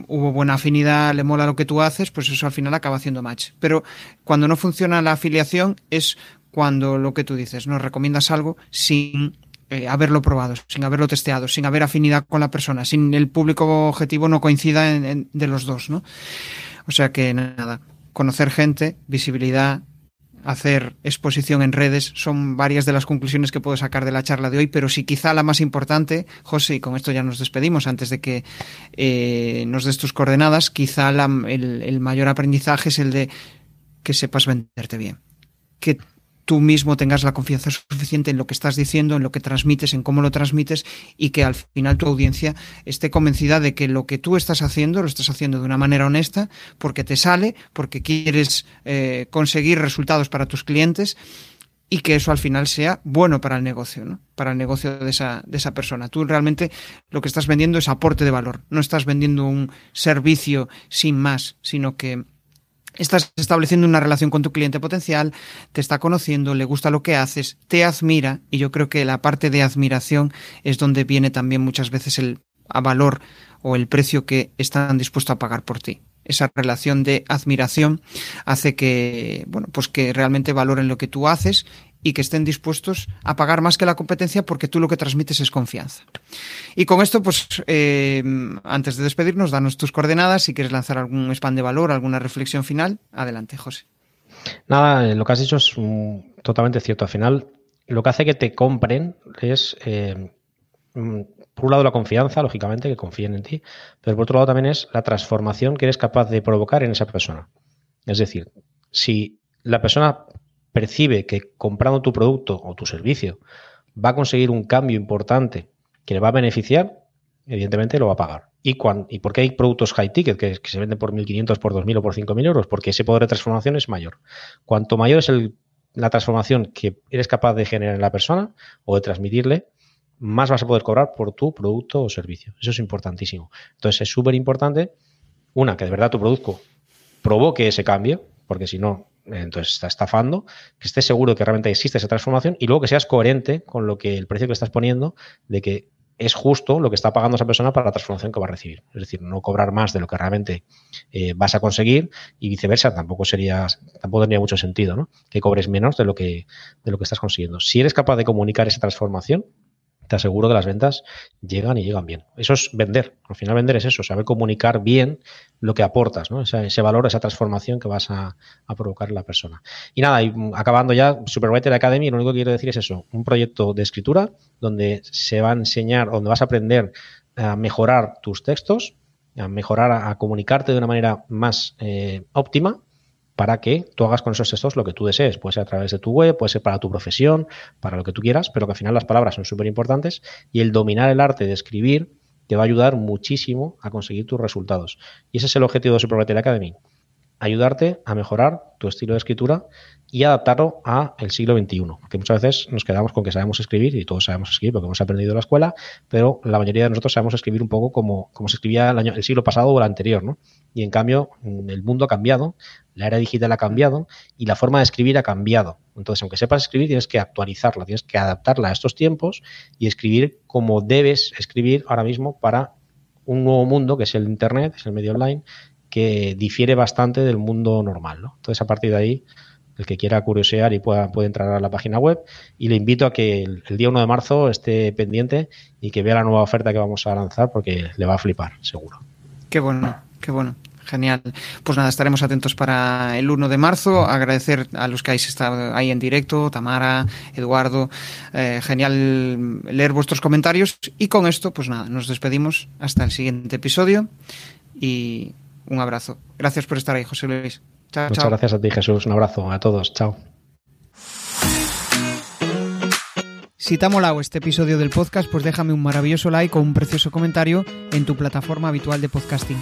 hubo buena afinidad, le mola lo que tú haces, pues eso al final acaba haciendo match. Pero cuando no funciona la afiliación es cuando lo que tú dices, nos recomiendas algo sin eh, haberlo probado, sin haberlo testeado, sin haber afinidad con la persona, sin el público objetivo no coincida de los dos, ¿no? O sea que nada, conocer gente, visibilidad, hacer exposición en redes son varias de las conclusiones que puedo sacar de la charla de hoy, pero sí quizá la más importante, José, y con esto ya nos despedimos antes de que eh, nos des tus coordenadas, quizá el, el mayor aprendizaje es el de que sepas venderte bien, que tú mismo tengas la confianza suficiente en lo que estás diciendo, en lo que transmites, en cómo lo transmites y que al final tu audiencia esté convencida de que lo que tú estás haciendo lo estás haciendo de una manera honesta porque te sale, porque quieres eh, conseguir resultados para tus clientes y que eso al final sea bueno para el negocio, ¿no? para el negocio de esa, de esa persona. Tú realmente lo que estás vendiendo es aporte de valor, no estás vendiendo un servicio sin más, sino que Estás estableciendo una relación con tu cliente potencial, te está conociendo, le gusta lo que haces, te admira y yo creo que la parte de admiración es donde viene también muchas veces el valor o el precio que están dispuestos a pagar por ti. Esa relación de admiración hace que, bueno, pues que realmente valoren lo que tú haces y que estén dispuestos a pagar más que la competencia porque tú lo que transmites es confianza. Y con esto, pues eh, antes de despedirnos, danos tus coordenadas. Si quieres lanzar algún spam de valor, alguna reflexión final, adelante, José. Nada, eh, lo que has dicho es totalmente cierto. Al final, lo que hace que te compren es, eh, mm, por un lado, la confianza, lógicamente, que confíen en ti, pero por otro lado también es la transformación que eres capaz de provocar en esa persona. Es decir, si la persona percibe que comprando tu producto o tu servicio va a conseguir un cambio importante que le va a beneficiar, evidentemente lo va a pagar. ¿Y, ¿Y por qué hay productos high ticket que, se venden por 1.500, por 2.000 o por 5.000 euros? Porque ese poder de transformación es mayor. Cuanto mayor es la transformación que eres capaz de generar en la persona o de transmitirle, más vas a poder cobrar por tu producto o servicio. Eso es importantísimo. Entonces es súper importante, una, que de verdad tu producto provoque ese cambio, porque si no, entonces está estafando, que estés seguro que realmente existe esa transformación y luego que seas coherente con lo que el precio que estás poniendo de que es justo lo que está pagando esa persona para la transformación que va a recibir. Es decir, no cobrar más de lo que realmente eh, vas a conseguir y viceversa, tampoco sería, tampoco tendría mucho sentido, ¿no? Que cobres menos de lo que, de lo que estás consiguiendo. Si eres capaz de comunicar esa transformación, te aseguro que las ventas llegan y llegan bien. Eso es vender. Al final vender es eso, saber comunicar bien lo que aportas, ¿no? Ese, valor, esa transformación que vas a, provocar en la persona. Y nada, y acabando ya, Superwriter Academy, lo único que quiero decir es eso, un proyecto de escritura donde se va a enseñar, donde vas a aprender a mejorar tus textos, a mejorar, a, comunicarte de una manera más eh, óptima para que tú hagas con esos textos lo que tú desees. Puede ser a través de tu web, puede ser para tu profesión, para lo que tú quieras, pero que al final las palabras son súper importantes y el dominar el arte de escribir te va a ayudar muchísimo a conseguir tus resultados. Y ese es el objetivo de Superbacteria Academy. Ayudarte a mejorar tu estilo de escritura y adaptarlo a el siglo XXI. Porque muchas veces nos quedamos con que sabemos escribir y todos sabemos escribir porque hemos aprendido en la escuela, pero la mayoría de nosotros sabemos escribir un poco como, como se escribía el, año, el siglo pasado o el anterior, ¿no? Y en cambio, el mundo ha cambiado, la era digital ha cambiado y la forma de escribir ha cambiado. Entonces, aunque sepas escribir, tienes que actualizarla, tienes que adaptarla a estos tiempos y escribir como debes escribir ahora mismo para un nuevo mundo que es el Internet, es el medio online, que difiere bastante del mundo normal. ¿no? Entonces, a partir de ahí, el que quiera curiosear y pueda, puede entrar a la página web. Y le invito a que el, el, día 1 de marzo esté pendiente y que vea la nueva oferta que vamos a lanzar porque le va a flipar, seguro. Qué bueno, qué bueno. Genial. Pues nada, estaremos atentos para el 1 de marzo. Agradecer a los que habéis estado ahí en directo, Tamara, Eduardo. Eh, genial leer vuestros comentarios. Y con esto, pues nada, nos despedimos hasta el siguiente episodio. Y un abrazo. Gracias por estar ahí, José Luis. Chao, Muchas chao. gracias a ti, Jesús. Un abrazo a todos. Chao. Si te ha molado este episodio del podcast, pues déjame un maravilloso like o un precioso comentario en tu plataforma habitual de podcasting.